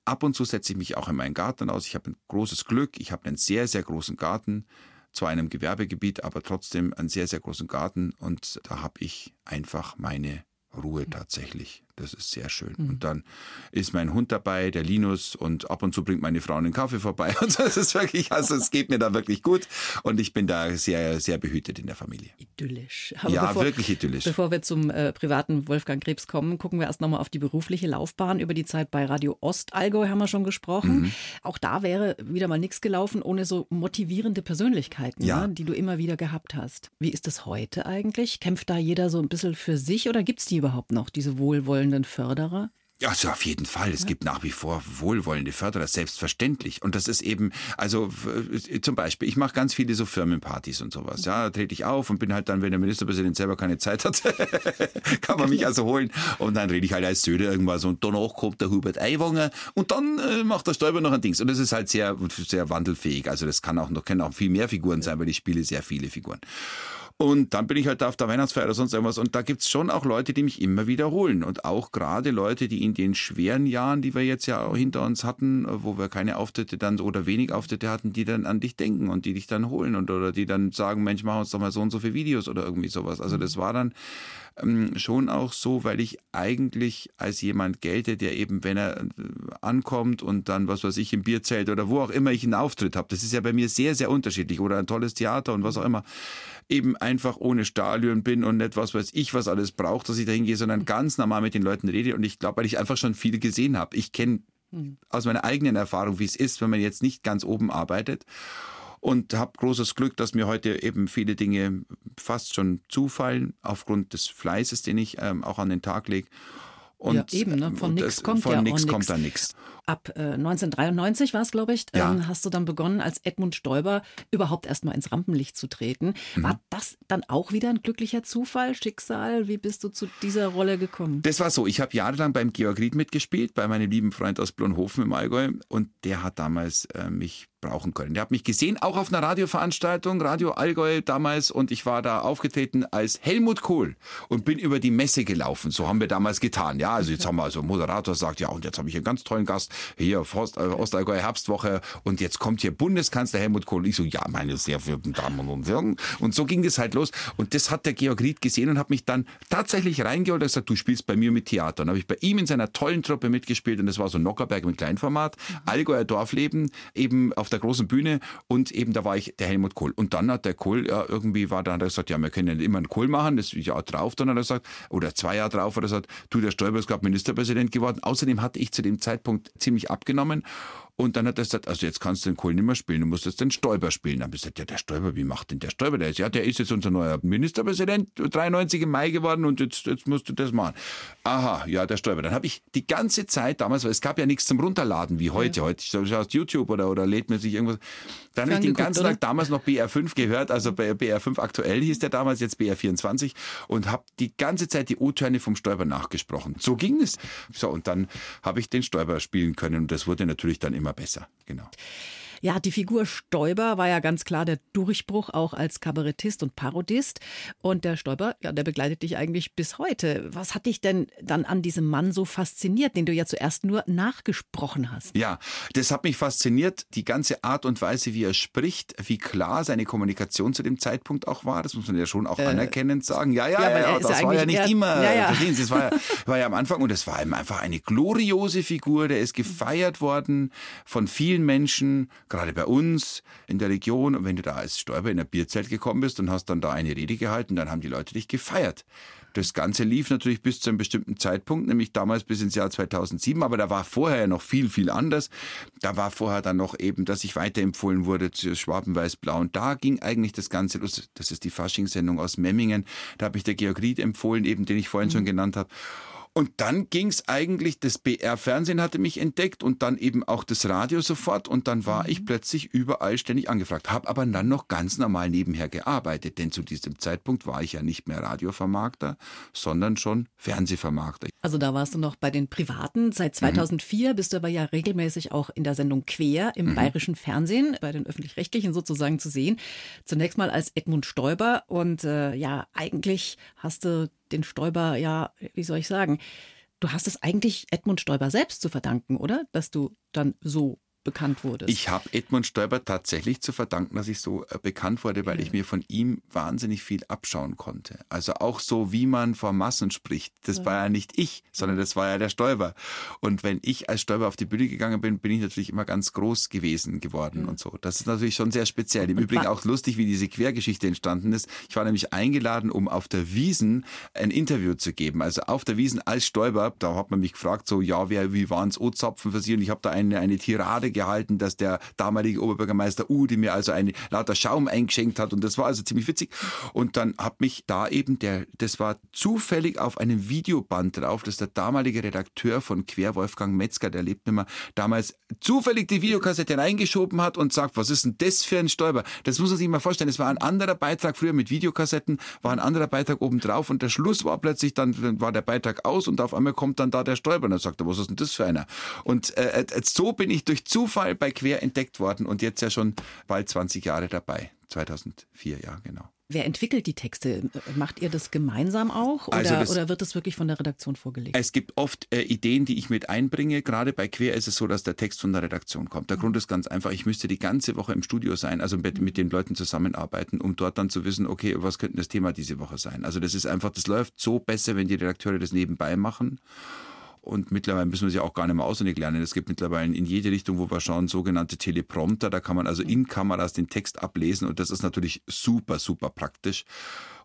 Ab und zu setze ich mich auch in meinen Garten aus. Ich habe ein großes Glück. Ich habe einen sehr, sehr großen Garten. Zwar in einem Gewerbegebiet, aber trotzdem einen sehr, sehr großen Garten. Und da habe ich einfach meine Ruhe tatsächlich. Das ist sehr schön. Mhm. Und dann ist mein Hund dabei, der Linus, und ab und zu bringt meine Frau einen Kaffee vorbei. *laughs* Und das ist wirklich, also es geht mir da wirklich gut. Und ich bin da sehr, sehr behütet in der Familie. Idyllisch. Aber ja, bevor, wirklich idyllisch. Bevor wir zum äh, privaten Wolfgang Krebs kommen, gucken wir erst nochmal auf die berufliche Laufbahn. Über die Zeit bei Radio Ostallgäu haben wir schon gesprochen. Mhm. Auch da wäre wieder mal nichts gelaufen ohne so motivierende Persönlichkeiten, ja. ne, die du immer wieder gehabt hast. Wie ist das heute eigentlich? Kämpft da jeder so ein bisschen für sich oder gibt es die überhaupt noch, diese wohlwollenden wohlwollenden Förderer? Ja, also auf jeden Fall. Es ja. gibt nach wie vor wohlwollende Förderer, selbstverständlich. Und das ist eben, also zum Beispiel, ich mache ganz viele so Firmenpartys und sowas. Ja, da trete ich auf und bin halt dann, wenn der Ministerpräsident selber keine Zeit hat, *laughs* kann man mich also holen. Und dann rede ich halt als Söder irgendwas und danach kommt der Hubert Aiwanger und dann äh, macht der Stäuber noch ein Dings. Und das ist halt sehr, sehr wandelfähig. Also das kann auch noch, können auch viel mehr Figuren sein, weil ich spiele sehr viele Figuren. Und dann bin ich halt da auf der Weihnachtsfeier oder sonst irgendwas. Und da gibt's schon auch Leute, die mich immer wiederholen. Und auch gerade Leute, die in den schweren Jahren, die wir jetzt ja auch hinter uns hatten, wo wir keine Auftritte dann oder wenig Auftritte hatten, die dann an dich denken und die dich dann holen und oder die dann sagen, Mensch, mach uns doch mal so und so viele Videos oder irgendwie sowas. Also das war dann ähm, schon auch so, weil ich eigentlich als jemand gelte, der eben, wenn er äh, ankommt und dann, was weiß ich, im Bierzelt oder wo auch immer ich einen Auftritt habe, das ist ja bei mir sehr, sehr unterschiedlich oder ein tolles Theater und was auch immer, eben einfach ohne Stadion bin und nicht was weiß ich, was alles braucht, dass ich da hingehe, sondern ganz normal mit den Leuten rede und ich glaube, weil ich einfach schon viel gesehen habe. Ich kenne hm. aus meiner eigenen Erfahrung, wie es ist, wenn man jetzt nicht ganz oben arbeitet und habe großes Glück, dass mir heute eben viele Dinge fast schon zufallen, aufgrund des Fleißes, den ich ähm, auch an den Tag lege. Und ja, eben, ne? von nichts kommt von ja nix kommt da nichts. Ab äh, 1993 war es, glaube ich, ja. ähm, hast du dann begonnen, als Edmund Stoiber überhaupt erstmal ins Rampenlicht zu treten. Mhm. War das dann auch wieder ein glücklicher Zufall, Schicksal? Wie bist du zu dieser Rolle gekommen? Das war so. Ich habe jahrelang beim Georg Ried mitgespielt, bei meinem lieben Freund aus Blonhofen im Allgäu. Und der hat damals äh, mich brauchen können. Der hat mich gesehen, auch auf einer Radioveranstaltung, Radio Allgäu damals, und ich war da aufgetreten als Helmut Kohl und bin über die Messe gelaufen. So haben wir damals getan. Ja, also jetzt haben wir also Moderator sagt, ja, und jetzt habe ich einen ganz tollen Gast hier, Forst, äh, Ostallgäu Herbstwoche, und jetzt kommt hier Bundeskanzler Helmut Kohl. Und ich so, ja, meine sehr verehrten Damen und Herren. Und so ging das halt los. Und das hat der Georg Ried gesehen und hat mich dann tatsächlich reingeholt und gesagt, du spielst bei mir mit Theater. Und habe ich bei ihm in seiner tollen Truppe mitgespielt und das war so Nockerberg mit Kleinformat, Allgäuer Dorfleben, eben auf der großen Bühne und eben da war ich der Helmut Kohl. Und dann hat der Kohl ja, irgendwie war dann, hat gesagt, ja, wir können ja immer einen Kohl machen, das Jahr drauf, dann hat er gesagt, oder zwei Jahre drauf, hat er gesagt, du, der Stoiber ist gerade Ministerpräsident geworden. Außerdem hatte ich zu dem Zeitpunkt ziemlich abgenommen und dann hat er gesagt, also jetzt kannst du den Kohl nicht mehr spielen, du musst jetzt den Stoiber spielen. Dann habe ich gesagt, ja, der Stoiber, wie macht denn der Stoiber das? Ja, der ist jetzt unser neuer Ministerpräsident, 93 im Mai geworden und jetzt, jetzt musst du das machen. Aha, ja, der Stoiber. Dann habe ich die ganze Zeit damals, weil es gab ja nichts zum Runterladen wie heute. Ja. Heute ich aus YouTube oder, oder lädt man sich irgendwas. Dann habe ich den ganzen? Tag damals noch BR5 gehört, also bei BR5 aktuell hieß der damals, jetzt BR24 und habe die ganze Zeit die O-Töne vom Stoiber nachgesprochen. So ging es. So, und dann habe ich den Stoiber spielen können und das wurde natürlich dann immer immer besser. Genau. Ja, die Figur Stoiber war ja ganz klar der Durchbruch auch als Kabarettist und Parodist. Und der Stoiber, ja, der begleitet dich eigentlich bis heute. Was hat dich denn dann an diesem Mann so fasziniert, den du ja zuerst nur nachgesprochen hast? Ja, das hat mich fasziniert, die ganze Art und Weise, wie er spricht, wie klar seine Kommunikation zu dem Zeitpunkt auch war. Das muss man ja schon auch äh, anerkennend sagen. Ja, ja, ja, ja das war ja nicht immer. Ja, ja. Das war ja, war ja am Anfang und es war ihm einfach eine gloriose Figur. Der ist gefeiert worden von vielen Menschen, gerade bei uns in der Region. Und wenn du da als Stäuber in ein Bierzelt gekommen bist und hast dann da eine Rede gehalten, dann haben die Leute dich gefeiert. Das Ganze lief natürlich bis zu einem bestimmten Zeitpunkt, nämlich damals bis ins Jahr 2007, aber da war vorher noch viel, viel anders. Da war vorher dann noch eben, dass ich weiterempfohlen wurde zu Schwaben-Weiß-Blau und da ging eigentlich das Ganze los. Das ist die Faschingssendung aus Memmingen. Da habe ich der Georg Ried empfohlen, eben den ich vorhin mhm. schon genannt habe. Und dann ging es eigentlich, das BR-Fernsehen hatte mich entdeckt und dann eben auch das Radio sofort und dann war mhm. ich plötzlich überall ständig angefragt, habe aber dann noch ganz normal nebenher gearbeitet, denn zu diesem Zeitpunkt war ich ja nicht mehr Radiovermarkter, sondern schon Fernsehvermarkter. Also da warst du noch bei den Privaten. Seit 2004 mhm. bist du aber ja regelmäßig auch in der Sendung Quer im mhm. bayerischen Fernsehen, bei den öffentlich-rechtlichen sozusagen zu sehen. Zunächst mal als Edmund Stoiber und äh, ja, eigentlich hast du den Stoiber ja, wie soll ich sagen, du hast es eigentlich Edmund Stoiber selbst zu verdanken, oder? Dass du dann so bekannt wurdest. Ich habe Edmund Stoiber tatsächlich zu verdanken, dass ich so äh, bekannt wurde, weil ja. ich mir von ihm wahnsinnig viel abschauen konnte. Also auch so, wie man vor Massen spricht. Das ja. war ja nicht ich, sondern das war ja der Stoiber. Und wenn ich als Stoiber auf die Bühne gegangen bin, bin ich natürlich immer ganz groß gewesen geworden ja. und so. Das ist natürlich schon sehr speziell. Im Übrigen auch lustig, wie diese Quergeschichte entstanden ist. Ich war nämlich eingeladen, um auf der Wiesen ein Interview zu geben. Also auf der Wiesen als Stoiber, da hat man mich gefragt, so, ja, wer, wie waren es O-Zapfen für Sie? Und ich habe da eine, eine Tirade gehalten, dass der damalige Oberbürgermeister Udi mir also eine lauter Schaum eingeschenkt hat und das war also ziemlich witzig. Und dann hat mich da eben der, das war zufällig auf einem Videoband drauf, dass der damalige Redakteur von Quer, Wolfgang Metzger, der lebt nicht mehr, damals zufällig die Videokassette reingeschoben hat und sagt, was ist denn das für ein Stolper? Das muss man sich mal vorstellen. Es war ein anderer Beitrag früher mit Videokassetten, war ein anderer Beitrag oben drauf und der Schluss war plötzlich, dann, dann war der Beitrag aus und auf einmal kommt dann da der Stolper und dann sagt er, was ist denn das für einer? Und äh, äh so bin ich durch Zufall Zufall bei Quer entdeckt worden und jetzt ja schon bald 20 Jahre dabei. 2004, ja, genau. Wer entwickelt die Texte? Macht ihr das gemeinsam auch oder, also das, oder wird das wirklich von der Redaktion vorgelegt? Es gibt oft äh, Ideen, die ich mit einbringe. Gerade bei Quer ist es so, dass der Text von der Redaktion kommt. Der mhm. Grund ist ganz einfach, ich müsste die ganze Woche im Studio sein, also mit, mit den Leuten zusammenarbeiten, um dort dann zu wissen, okay, was könnte das Thema diese Woche sein? Also das ist einfach, das läuft so besser, wenn die Redakteure das nebenbei machen und mittlerweile müssen wir sie auch gar nicht mehr auswendig lernen. Es gibt mittlerweile in jede Richtung, wo wir schauen, sogenannte Teleprompter. Da kann man also in Kameras den Text ablesen und das ist natürlich super, super praktisch.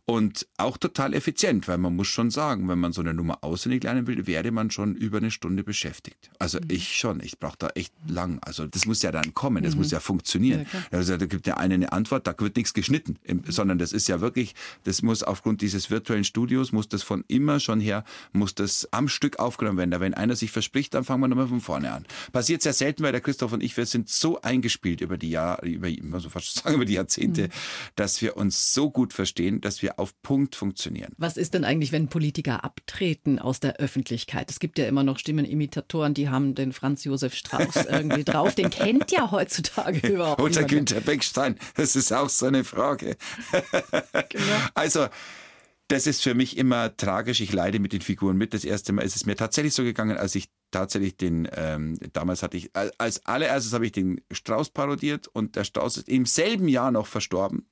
Und auch total effizient, weil man muss schon sagen, wenn man so eine Nummer auswendig lernen will, wäre man schon über eine Stunde beschäftigt. Also mhm. ich schon, ich brauche da echt lang. Also das muss ja dann kommen, das mhm. muss ja funktionieren. Ja, also da gibt ja eine eine Antwort, da wird nichts geschnitten, mhm. sondern das ist ja wirklich, das muss aufgrund dieses virtuellen Studios, muss das von immer schon her, muss das am Stück aufgenommen werden. Da wenn einer sich verspricht, dann fangen wir nochmal von vorne an. Passiert sehr selten, weil der Christoph und ich, wir sind so eingespielt über die Jahre, über, also fast sagen, über die Jahrzehnte, mhm. dass wir uns so gut verstehen, dass wir auf Punkt funktionieren. Was ist denn eigentlich, wenn Politiker abtreten aus der Öffentlichkeit? Es gibt ja immer noch Stimmenimitatoren, die haben den Franz Josef Strauß *laughs* irgendwie drauf. Den kennt ja heutzutage *laughs* überhaupt Oder niemand. Günther Beckstein, das ist auch so eine Frage. genau. *laughs* Also, das ist für mich immer tragisch. Ich leide mit den Figuren mit. Das erste Mal ist es mir tatsächlich so gegangen, als ich tatsächlich den, ähm, damals hatte ich, als allererstes habe ich den Strauß parodiert und der Strauß ist im selben Jahr noch verstorben.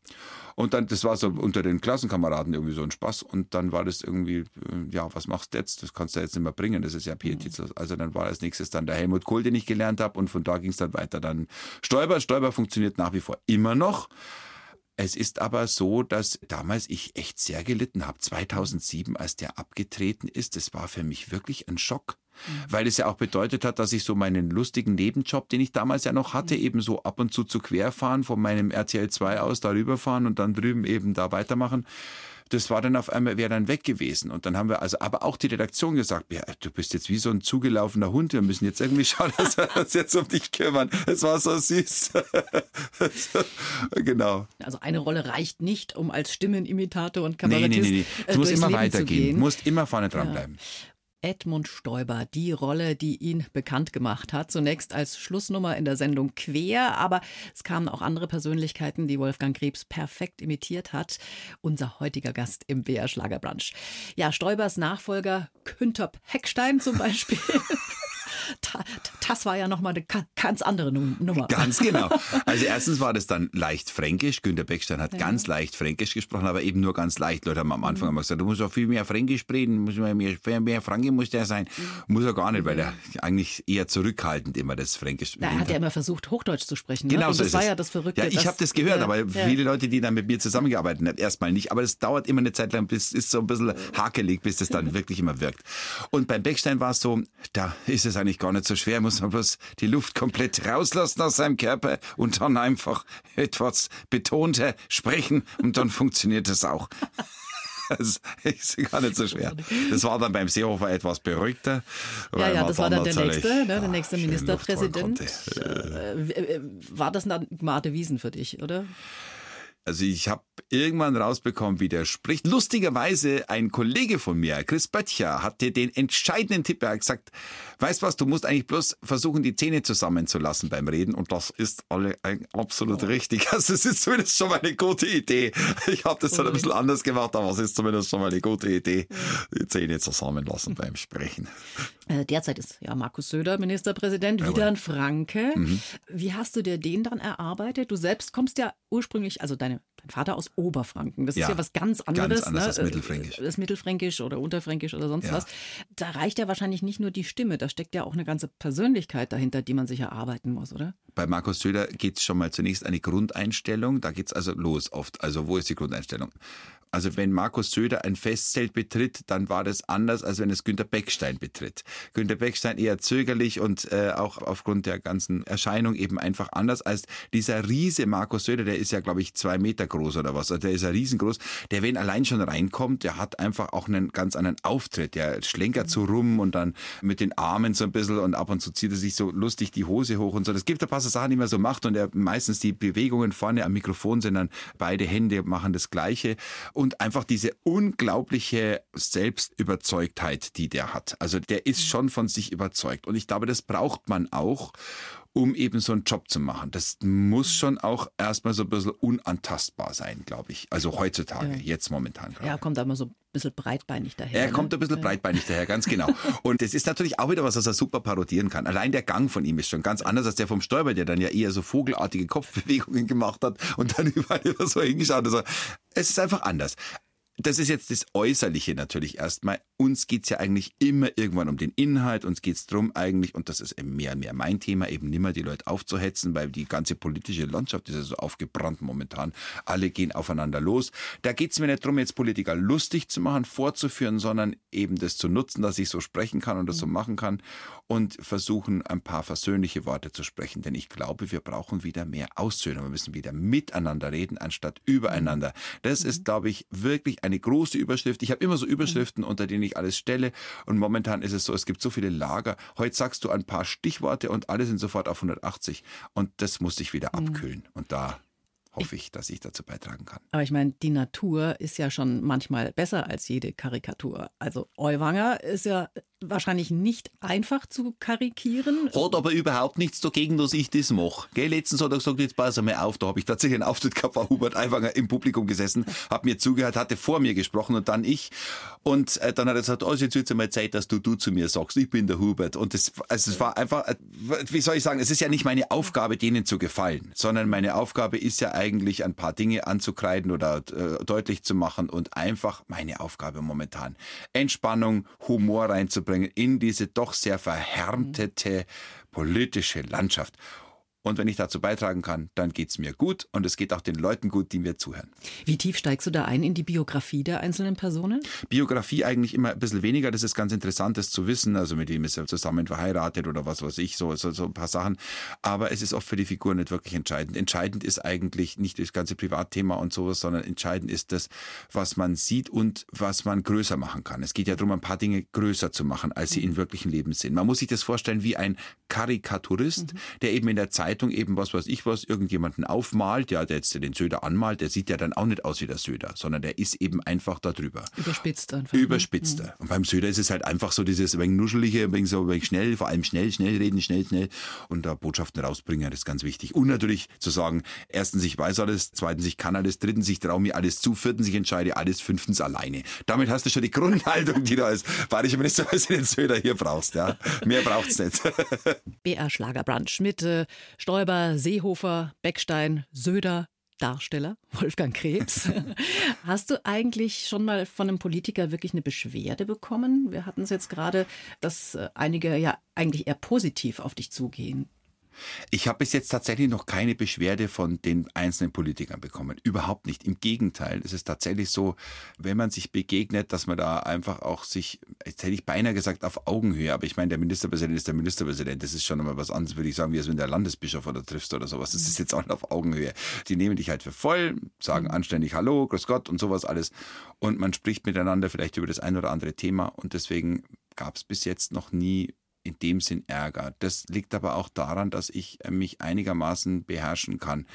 Und dann, das war so unter den Klassenkameraden irgendwie so ein Spaß. Und dann war das irgendwie, äh, ja, was machst du jetzt? Das kannst du jetzt nicht mehr bringen. Das ist ja pietätslos. Also dann war als nächstes dann der Helmut Kohl, den ich gelernt habe. Und von da ging es dann weiter. Dann Stoiber. Stoiber funktioniert nach wie vor immer noch. Es ist aber so, dass damals ich echt sehr gelitten habe. 2007, als der abgetreten ist, das war für mich wirklich ein Schock. Mhm. Weil es ja auch bedeutet hat, dass ich so meinen lustigen Nebenjob, den ich damals ja noch hatte, mhm. eben so ab und zu zu querfahren, von meinem RTL 2 aus darüber fahren und dann drüben eben da weitermachen das war dann auf einmal, wäre dann weg gewesen. Und dann haben wir also aber auch die Redaktion gesagt, ja, du bist jetzt wie so ein zugelaufener Hund, wir müssen jetzt irgendwie schauen, *laughs* dass wir uns jetzt um dich kümmern. Es war so süß. *laughs* genau. Also eine Rolle reicht nicht, um als Stimmenimitator und Kabarettist nee, nee, nee, nee. Es muss immer weitergehen, musst immer vorne dran ja. bleiben. Edmund Stoiber, die Rolle, die ihn bekannt gemacht hat. Zunächst als Schlussnummer in der Sendung Quer, aber es kamen auch andere Persönlichkeiten, die Wolfgang Krebs perfekt imitiert hat. Unser heutiger Gast im BR Schlagerbrunch. Ja, Stoibers Nachfolger Küntop Heckstein zum Beispiel. *laughs* das war ja nochmal eine ganz andere Nummer. Ganz genau. *laughs* Also erstens war das dann leicht fränkisch. Günter Beckstein hat ja. ganz leicht fränkisch gesprochen, aber eben nur ganz leicht. Leute haben am Anfang mhm. immer gesagt, du musst auch viel mehr fränkisch reden, muss mehr, mehr, mehr Franke muss der sein. Mhm. Muss er gar nicht, weil er eigentlich eher zurückhaltend immer das Fränkisch Da hat er immer versucht, Hochdeutsch zu sprechen. Ne? Genau ne? so das war ja das Verrückte. Ja, ich habe das gehört, ja, aber ja. viele Leute, die dann mit mir zusammengearbeitet haben, erstmal nicht. Aber es dauert immer eine Zeit lang, bis ist so ein bisschen hakelig, bis das dann wirklich immer wirkt. Und beim Beckstein war es so, da ist es eigentlich gar nicht so schwer, muss man bloß die Luft komplett rauslassen aus seinem Körper und dann einfach etwas betonter sprechen und dann funktioniert es auch. *laughs* Das ist gar nicht so schwer. Das war dann beim Seehofer etwas beruhigter. Ja, ja, das war dann der nächste, ne, der nächste Ministerpräsident. Äh, äh, war das dann Marte Wiesen für dich, oder? Also ich habe irgendwann rausbekommen, wie der spricht. Lustigerweise ein Kollege von mir, Chris Böttcher, hatte den entscheidenden Tipp. Er hat gesagt, weißt was, du musst eigentlich bloß versuchen, die Zähne zusammenzulassen beim Reden. Und das ist alle absolut oh. richtig. *laughs* Also es ist zumindest schon mal eine gute Idee. Ich habe das dann ein bisschen anders gemacht, aber es ist zumindest schon mal eine gute Idee. Die Zähne zusammenlassen beim Sprechen. Äh, derzeit ist ja Markus Söder Ministerpräsident, wieder ein Franke. Mhm. Wie hast du dir den dann erarbeitet? Du selbst kommst ja ursprünglich, also deine dein Vater aus Oberfranken. Das ja, ist ja was ganz anderes. Ganz anders ne? als Mittelfränkisch. Das Mittelfränkisch oder Unterfränkisch oder sonst ja. was. Da reicht ja wahrscheinlich nicht nur die Stimme, da steckt ja auch eine ganze Persönlichkeit dahinter, die man sich erarbeiten muss, oder? Bei Markus Söder geht es schon mal zunächst eine Grundeinstellung. Da geht es also los oft. Also wo ist die Grundeinstellung? Also wenn Markus Söder ein Festzelt betritt, dann war das anders, als wenn es Günter Beckstein betritt. Günter Beckstein eher zögerlich und äh, auch aufgrund der ganzen Erscheinung eben einfach anders als dieser Riese Markus Söder, der ist ja, glaube ich, zwei Meter groß oder was. Also der ist ja riesengroß. Der, wenn allein schon reinkommt, der hat einfach auch einen ganz anderen Auftritt. Der schlenkert so rum und dann mit den Armen so ein bisschen und ab und zu zieht er sich so lustig die Hose hoch und so. Das gibt ein paar Sachen, die man so macht und er meistens die Bewegungen vorne am Mikrofon sind dann beide Hände machen das Gleiche und einfach diese unglaubliche Selbstüberzeugtheit, die der hat. Also der ist schon von sich überzeugt. Und ich glaube, das braucht man auch, um eben so einen Job zu machen. Das muss schon auch erstmal so ein bisschen unantastbar sein, glaube ich. Also heutzutage, ja. jetzt momentan. Ja, kommt aber so ein bisschen breitbeinig daher. Er ne? kommt ein bisschen ja. breitbeinig daher, ganz genau. *laughs* Und das ist natürlich auch wieder was, was er super parodieren kann. Allein der Gang von ihm ist schon ganz anders als der vom Stäuber, der dann ja eher so vogelartige Kopfbewegungen gemacht hat und dann *laughs* überall immer so hingeschaut. Also, es ist einfach anders das ist jetzt das Äußerliche natürlich erstmal. Uns geht's ja eigentlich immer irgendwann um den Inhalt. Uns geht's drum eigentlich, und das ist eben mehr und mehr mein Thema, eben nimmer die Leute aufzuhetzen, weil die ganze politische Landschaft ist ja so aufgebrannt momentan. Alle gehen aufeinander los. Da geht's mir nicht drum, jetzt Politiker lustig zu machen, vorzuführen, sondern eben das zu nutzen, dass ich so sprechen kann und das so mhm. machen kann und versuchen, ein paar versöhnliche Worte zu sprechen. Denn ich glaube, wir brauchen wieder mehr Aussöhnung. Wir müssen wieder miteinander reden, anstatt übereinander. Das ist, mhm. glaube ich, wirklich eine große Überschrift. Ich habe immer so Überschriften, unter denen ich alles stelle. Und momentan ist es so, es gibt so viele Lager. Heute sagst du ein paar Stichworte und alle sind sofort auf 180. Und das muss sich wieder mhm. abkühlen. Und da hoffe ich, dass ich dazu beitragen kann. Aber ich meine, die Natur ist ja schon manchmal besser als jede Karikatur. Also Euwanger ist ja wahrscheinlich nicht einfach zu karikieren. Hat aber überhaupt nichts dagegen, dass ich das mache. Letztens hat er gesagt, jetzt pass mal auf, da habe ich tatsächlich einen Auftritt gehabt, war Hubert Aiwanger im Publikum gesessen, hat mir zugehört, hatte vor mir gesprochen und dann ich. Und äh, dann hat er gesagt, also jetzt wird es mal Zeit, dass du du zu mir sagst, ich bin der Hubert. Und das, also es war einfach, äh, wie soll ich sagen, es ist ja nicht meine Aufgabe, denen zu gefallen, sondern meine Aufgabe ist ja eigentlich, ein paar Dinge anzukreiden oder äh, deutlich zu machen und einfach meine Aufgabe momentan, Entspannung, Humor reinzubringen, reinzubringen in diese doch sehr verhärmtete politische Landschaft. Und wenn ich dazu beitragen kann, dann geht es mir gut und es geht auch den Leuten gut, die mir zuhören. Wie tief steigst du da ein in die Biografie der einzelnen Personen? Biografie eigentlich immer ein bisschen weniger. Das ist ganz interessant, das zu wissen. Also mit ihm ist er zusammen verheiratet oder was weiß ich, so, so, so ein paar Sachen. Aber es ist oft für die Figur nicht wirklich entscheidend. Entscheidend ist eigentlich nicht das ganze Privatthema und sowas, sondern entscheidend ist das, was man sieht und was man größer machen kann. Es geht ja darum, ein paar Dinge größer zu machen, als sie mhm. in wirklichen Leben sind. Man muss sich das vorstellen wie ein Karikaturist, mhm. der eben in der Zeit Zeitung eben, was weiß ich was, irgendjemanden aufmalt, ja, der jetzt den Söder anmalt, der sieht ja dann auch nicht aus wie der Söder, sondern der ist eben einfach da drüber. Überspitzt einfach. Ne? Überspitzter. Mhm. Und beim Söder ist es halt einfach so dieses wenig nuschelige, wenig so wenig schnell, vor allem schnell, schnell reden, schnell, schnell und da Botschaften rausbringen, das ist ganz wichtig. Und natürlich zu sagen, erstens, ich weiß alles, zweitens, ich kann alles, drittens, ich traue mir alles zu, viertens, ich entscheide alles, fünftens, alleine. Damit hast du schon die Grundhaltung, die du als bayerischer Ministerpräsident Söder hier brauchst. Ja. Mehr braucht's nicht. *laughs* BR Schlagerbrunch mit äh, Stoiber, Seehofer, Beckstein, Söder, Darsteller, *laughs* Wolfgang Krebs. *laughs* Hast du eigentlich schon mal von einem Politiker wirklich eine Beschwerde bekommen? Wir hatten es jetzt gerade, dass äh, einige ja eigentlich eher positiv auf dich zugehen. Ich habe bis jetzt tatsächlich noch keine Beschwerde von den einzelnen Politikern bekommen. Überhaupt nicht. Im Gegenteil. Es ist tatsächlich so, wenn man sich begegnet, dass man da einfach auch sich, jetzt hätte ich beinahe gesagt, auf Augenhöhe, aber ich meine, der Ministerpräsident ist der Ministerpräsident. Das ist schon einmal was anderes, würde ich sagen, wie es wenn der Landesbischof oder triffst oder sowas. Das ist jetzt auch auf Augenhöhe. Die nehmen dich halt für voll, sagen mhm. anständig Hallo, Grüß Gott und sowas alles. Und man spricht miteinander vielleicht über das ein oder andere Thema und deswegen gab es bis jetzt noch nie in dem Sinn Ärger. Das liegt aber auch daran, dass ich äh, mich einigermaßen beherrschen kann.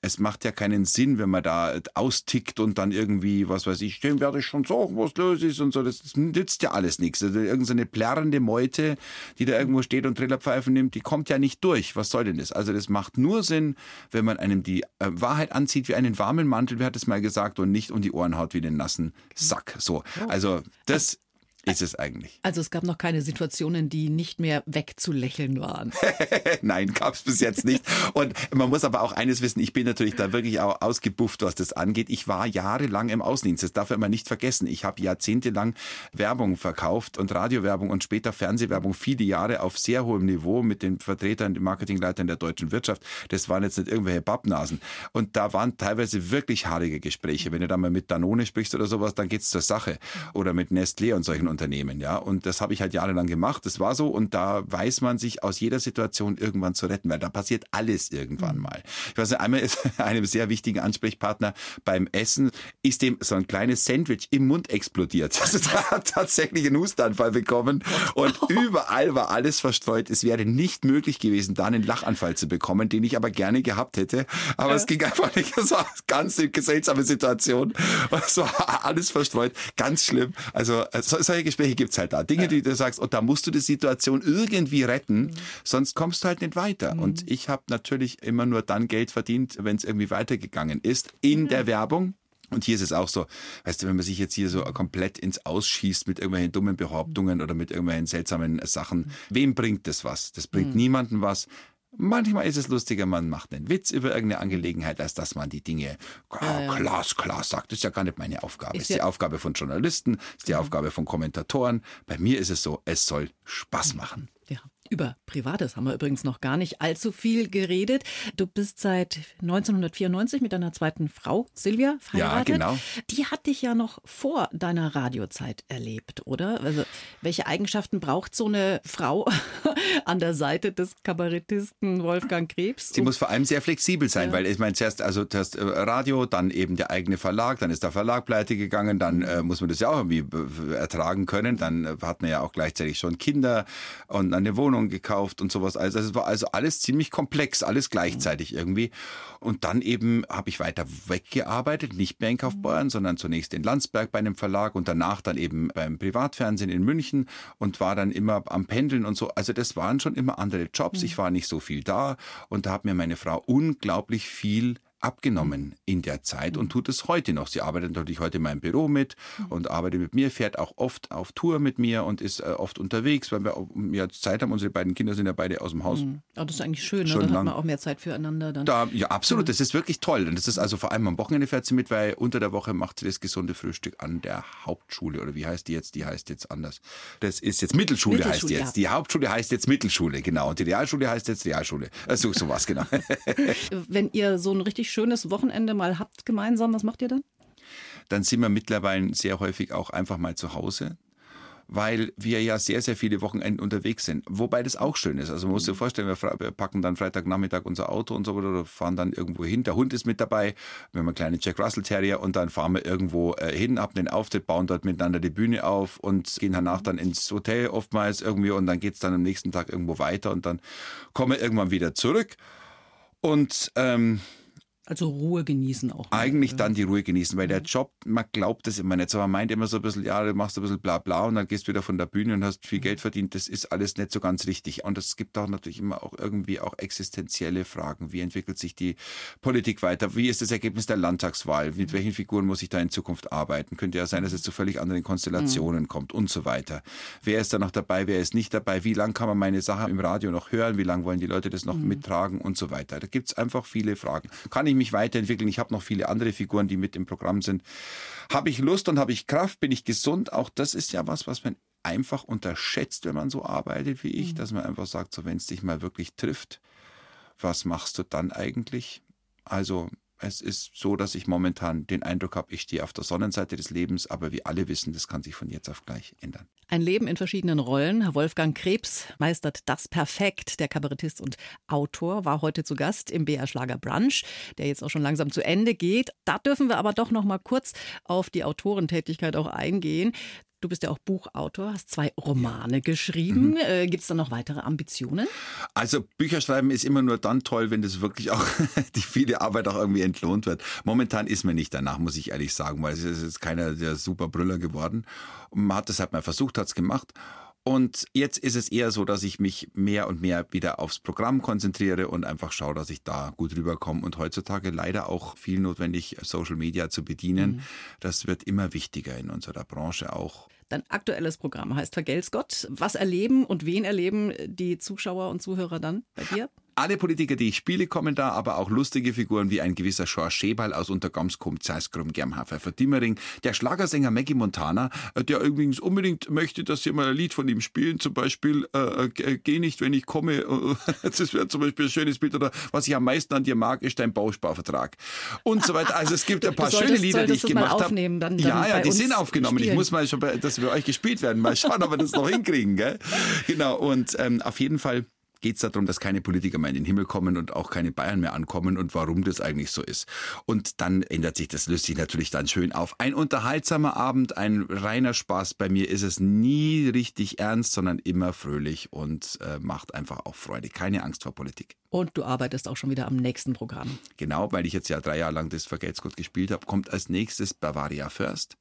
Es macht ja keinen Sinn, wenn man da austickt und dann irgendwie, was weiß ich, dem werde ich schon sagen, was los ist und so. Das, das nützt ja alles nichts. Also irgendeine plärrende Meute, die da irgendwo steht und Trillerpfeifen nimmt, die kommt ja nicht durch. Was soll denn das? Also das macht nur Sinn, wenn man einem die äh, Wahrheit anzieht wie einen warmen Mantel, wer hat es mal gesagt, und nicht um die Ohren haut wie den nassen Sack. So. Oh. Also das ist es eigentlich. Also es gab noch keine Situationen, die nicht mehr wegzulächeln waren. *laughs* Nein, gab es bis jetzt nicht. Und man muss aber auch eines wissen, ich bin natürlich da wirklich auch ausgebufft, was das angeht. Ich war jahrelang im Außendienst, das darf man nicht vergessen. Ich habe jahrzehntelang Werbung verkauft und Radiowerbung und später Fernsehwerbung viele Jahre auf sehr hohem Niveau mit den Vertretern, den Marketingleitern der deutschen Wirtschaft. Das waren jetzt nicht irgendwelche Bappnasen. Und da waren teilweise wirklich haarige Gespräche. Wenn du da mal mit Danone sprichst oder sowas, dann geht's zur Sache. Oder mit Nestlé und solchen Unternehmen, ja. Und das habe ich halt jahrelang gemacht. Das war so. Und da weiß man sich aus jeder Situation irgendwann zu retten, weil da passiert alles irgendwann mhm. mal. Ich weiß nicht, einmal ist *laughs* einem sehr wichtigen Ansprechpartner beim Essen, ist dem so ein kleines Sandwich im Mund explodiert. *laughs* Also da hat tatsächlich einen Hustanfall bekommen und *laughs* überall war alles verstreut. Es wäre nicht möglich gewesen, da einen Lachanfall zu bekommen, den ich aber gerne gehabt hätte. Aber ja. es ging einfach nicht. Es war eine ganz seltsame Situation. Es war alles verstreut. Ganz schlimm. Also solche Gespräche gibt's halt da. Dinge, die du sagst, und da musst du die Situation irgendwie retten, mhm. sonst kommst du halt nicht weiter. Mhm. Und ich habe natürlich immer nur dann Geld verdient, wenn es irgendwie weitergegangen ist. In mhm. der Werbung, und hier ist es auch so, weißt du, wenn man sich jetzt hier so komplett ins Ausschießt mit irgendwelchen dummen Behauptungen oder mit irgendwelchen seltsamen Sachen, mhm. wem bringt das was? Das bringt mhm. niemandem was. Manchmal ist es lustiger, man macht einen Witz über irgendeine Angelegenheit, als dass man die Dinge glasklar sagt. Das ist ja gar nicht meine Aufgabe. Ist, ist die Aufgabe von Journalisten, ist die mhm. Aufgabe von Kommentatoren. Bei mir ist es so, es soll Spaß machen. Ja. Über Privates haben wir übrigens noch gar nicht allzu viel geredet. Du bist seit 1994 mit deiner zweiten Frau Silvia verheiratet. Ja, genau. Die hat dich ja noch vor deiner Radiozeit erlebt, oder? Also, welche Eigenschaften braucht so eine Frau *laughs* an der Seite des Kabarettisten Wolfgang Krebs? Sie muss vor allem sehr flexibel sein, ja. weil ich meine, zuerst, also zuerst äh, Radio, dann eben der eigene Verlag, dann ist der Verlag pleite gegangen, dann äh, muss man das ja auch irgendwie ertragen können. Dann äh, hat man ja auch gleichzeitig schon Kinder und eine Wohnung Wohnung gekauft und sowas. Also es war also alles ziemlich komplex, alles gleichzeitig irgendwie. Und dann eben habe ich weiter weggearbeitet, nicht mehr in Kaufbeuren, sondern zunächst in Landsberg bei einem Verlag und danach dann eben beim Privatfernsehen in München und war dann immer am Pendeln und so. Also das waren schon immer andere Jobs. Ich war nicht so viel da und da hat mir meine Frau unglaublich viel abgenommen in der Zeit und tut es heute noch. Sie arbeitet natürlich heute in meinem Büro mit und arbeitet mit mir, fährt auch oft auf Tour mit mir und ist äh, oft unterwegs, weil wir ja Zeit haben. Unsere beiden Kinder sind ja beide aus dem Haus. Mhm. Oh, das ist eigentlich schön, ne? dann lang. hat man auch mehr Zeit füreinander. Dann. Da, ja, absolut. Mhm. Das ist wirklich toll. Und das ist also vor allem am Wochenende fährt sie mit, weil unter der Woche macht sie das gesunde Frühstück an der Hauptschule. Oder wie heißt die jetzt? Die heißt jetzt anders. Das ist jetzt Mittelschule, Mittelschule heißt jetzt. Ja. Die Hauptschule heißt jetzt Mittelschule, genau. Und die Realschule heißt jetzt Realschule. Also sowas, genau. *laughs* *laughs* Wenn ihr so ein richtig schönes Wochenende mal habt gemeinsam, was macht ihr dann? Dann sind wir mittlerweile sehr häufig auch einfach mal zu Hause weil wir ja sehr, sehr viele Wochenenden unterwegs sind. Wobei das auch schön ist. Also man muss sich vorstellen, wir packen dann Freitagnachmittag unser Auto und so oder fahren dann irgendwo hin. Der Hund ist mit dabei. Wir haben einen kleinen Jack Russell Terrier und dann fahren wir irgendwo äh, hin, haben den Auftritt, bauen dort miteinander die Bühne auf und gehen danach dann ins Hotel oftmals irgendwie und dann geht's dann am nächsten Tag irgendwo weiter und dann kommen wir irgendwann wieder zurück Und ähm, also Ruhe genießen auch. Eigentlich dann die Ruhe genießen, weil der Job, man glaubt das immer nicht so. Man meint immer so ein bisschen, ja, du machst ein bisschen bla bla und dann gehst du wieder von der Bühne und hast viel Geld verdient. Das ist alles nicht so ganz richtig. Und es gibt auch natürlich immer auch irgendwie auch existenzielle Fragen. Wie entwickelt sich die Politik weiter? Wie ist das Ergebnis der Landtagswahl? Mit welchen Figuren muss ich da in Zukunft arbeiten? Könnte ja sein, dass es zu völlig anderen Konstellationen mhm. kommt und so weiter. Wer ist da noch dabei? Wer ist nicht dabei? Wie lange kann man meine Sache im Radio noch hören? Wie lange wollen die Leute das noch mhm. mittragen und so weiter? Da gibt es einfach viele Fragen. Kann ich mich weiterentwickeln? Ich habe noch viele andere Figuren, die mit im Programm sind. Habe ich Lust und habe ich Kraft? Bin ich gesund? Auch das ist ja was, was man einfach unterschätzt, wenn man so arbeitet wie ich, mhm. dass man einfach sagt, so wenn es dich mal wirklich trifft, was machst du dann eigentlich? Also es ist so, dass ich momentan den Eindruck habe, ich stehe auf der Sonnenseite des Lebens, aber wie alle wissen, das kann sich von jetzt auf gleich ändern. Ein Leben in verschiedenen Rollen. Wolfgang Krebs meistert das perfekt. Der Kabarettist und Autor war heute zu Gast im BR Schlager Brunch, der jetzt auch schon langsam zu Ende geht. Da dürfen wir aber doch noch mal kurz auf die Autorentätigkeit auch eingehen. Du bist ja auch Buchautor, hast zwei Romane geschrieben. Mhm. Äh, Gibt es da noch weitere Ambitionen? Also Bücher schreiben ist immer nur dann toll, wenn das wirklich auch *laughs* die viele Arbeit auch irgendwie entlohnt wird. Momentan ist mir nicht danach, muss ich ehrlich sagen, weil es ist jetzt keiner der super Brüller geworden. Man hat es halt mal versucht, hat es gemacht. Und jetzt ist es eher so, dass ich mich mehr und mehr wieder aufs Programm konzentriere und einfach schaue, dass ich da gut rüberkomme. Und heutzutage leider auch viel notwendig, Social Media zu bedienen. Mhm. Das wird immer wichtiger in unserer Branche auch. Dein aktuelles Programm heißt Vergelt's Gott. Was erleben und wen erleben die Zuschauer und Zuhörer dann bei dir? Alle Politiker, die ich spiele, kommen da, aber auch lustige Figuren wie ein gewisser George Schebal aus Untergamskum, Zeiskrum, Germhafer, Verdimmering, der Schlagersänger Maggie Montana, äh, der übrigens unbedingt möchte, dass sie mal ein Lied von ihm spielen, zum Beispiel äh, äh Geh nicht, wenn ich komme. Das wäre zum Beispiel ein schönes Bild. Oder was ich am meisten an dir mag, ist dein Bausparvertrag. Und so weiter. Also es gibt ein paar schöne Lieder, die ich gemacht habe. Ja, ja, die sind aufgenommen. Spielen. Ich muss mal schon, bei, dass wir euch gespielt werden. Mal schauen, ob wir das noch hinkriegen. Gell? Genau. Und ähm, auf jeden Fall geht es darum, dass keine Politiker mehr in den Himmel kommen und auch keine Bayern mehr ankommen und warum das eigentlich so ist. Und dann ändert sich das, löst sich natürlich dann schön auf. Ein unterhaltsamer Abend, ein reiner Spaß. Bei mir ist es nie richtig ernst, sondern immer fröhlich und äh, macht einfach auch Freude. Keine Angst vor Politik. Und du arbeitest auch schon wieder am nächsten Programm. Genau, weil ich jetzt ja drei Jahre lang das Vergelt's gespielt habe, kommt als nächstes Bavaria First.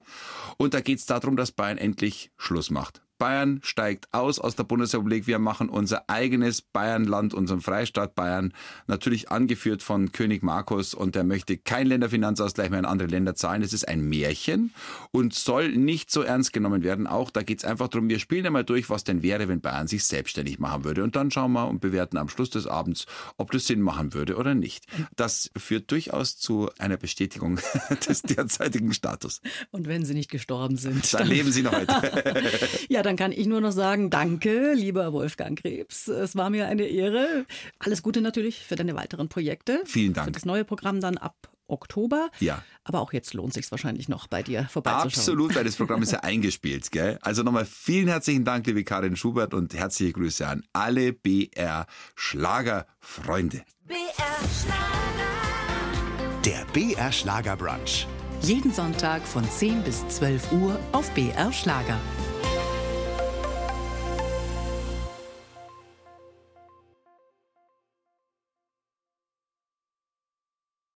Und da geht es darum, dass Bayern endlich Schluss macht Bayern steigt aus aus der Bundesrepublik. Wir machen unser eigenes Bayernland, unseren Freistaat Bayern, natürlich angeführt von König Markus und der möchte kein Länderfinanzausgleich mehr in andere Länder zahlen. Das ist ein Märchen und soll nicht so ernst genommen werden. Auch da geht es einfach darum, wir spielen einmal durch, was denn wäre, wenn Bayern sich selbstständig machen würde. Und dann schauen wir und bewerten am Schluss des Abends, ob das Sinn machen würde oder nicht. Das führt durchaus zu einer Bestätigung *laughs* des derzeitigen Status. Und wenn Sie nicht gestorben sind. Dann, dann leben Sie noch heute. *laughs* ja, dann kann ich nur noch sagen, danke, lieber Wolfgang Krebs. Es war mir eine Ehre. Alles Gute natürlich für deine weiteren Projekte. Vielen Dank. Für das neue Programm dann ab Oktober. Ja. Aber auch jetzt lohnt sich wahrscheinlich noch bei dir vorbeizuschauen. Absolut, weil das *laughs* Programm ist ja eingespielt. Gell? Also nochmal vielen herzlichen Dank, liebe Karin Schubert und herzliche Grüße an alle BR Schlagerfreunde. BR Schlager. Der BR Schlager Brunch. Jeden Sonntag von 10 bis 12 Uhr auf BR Schlager.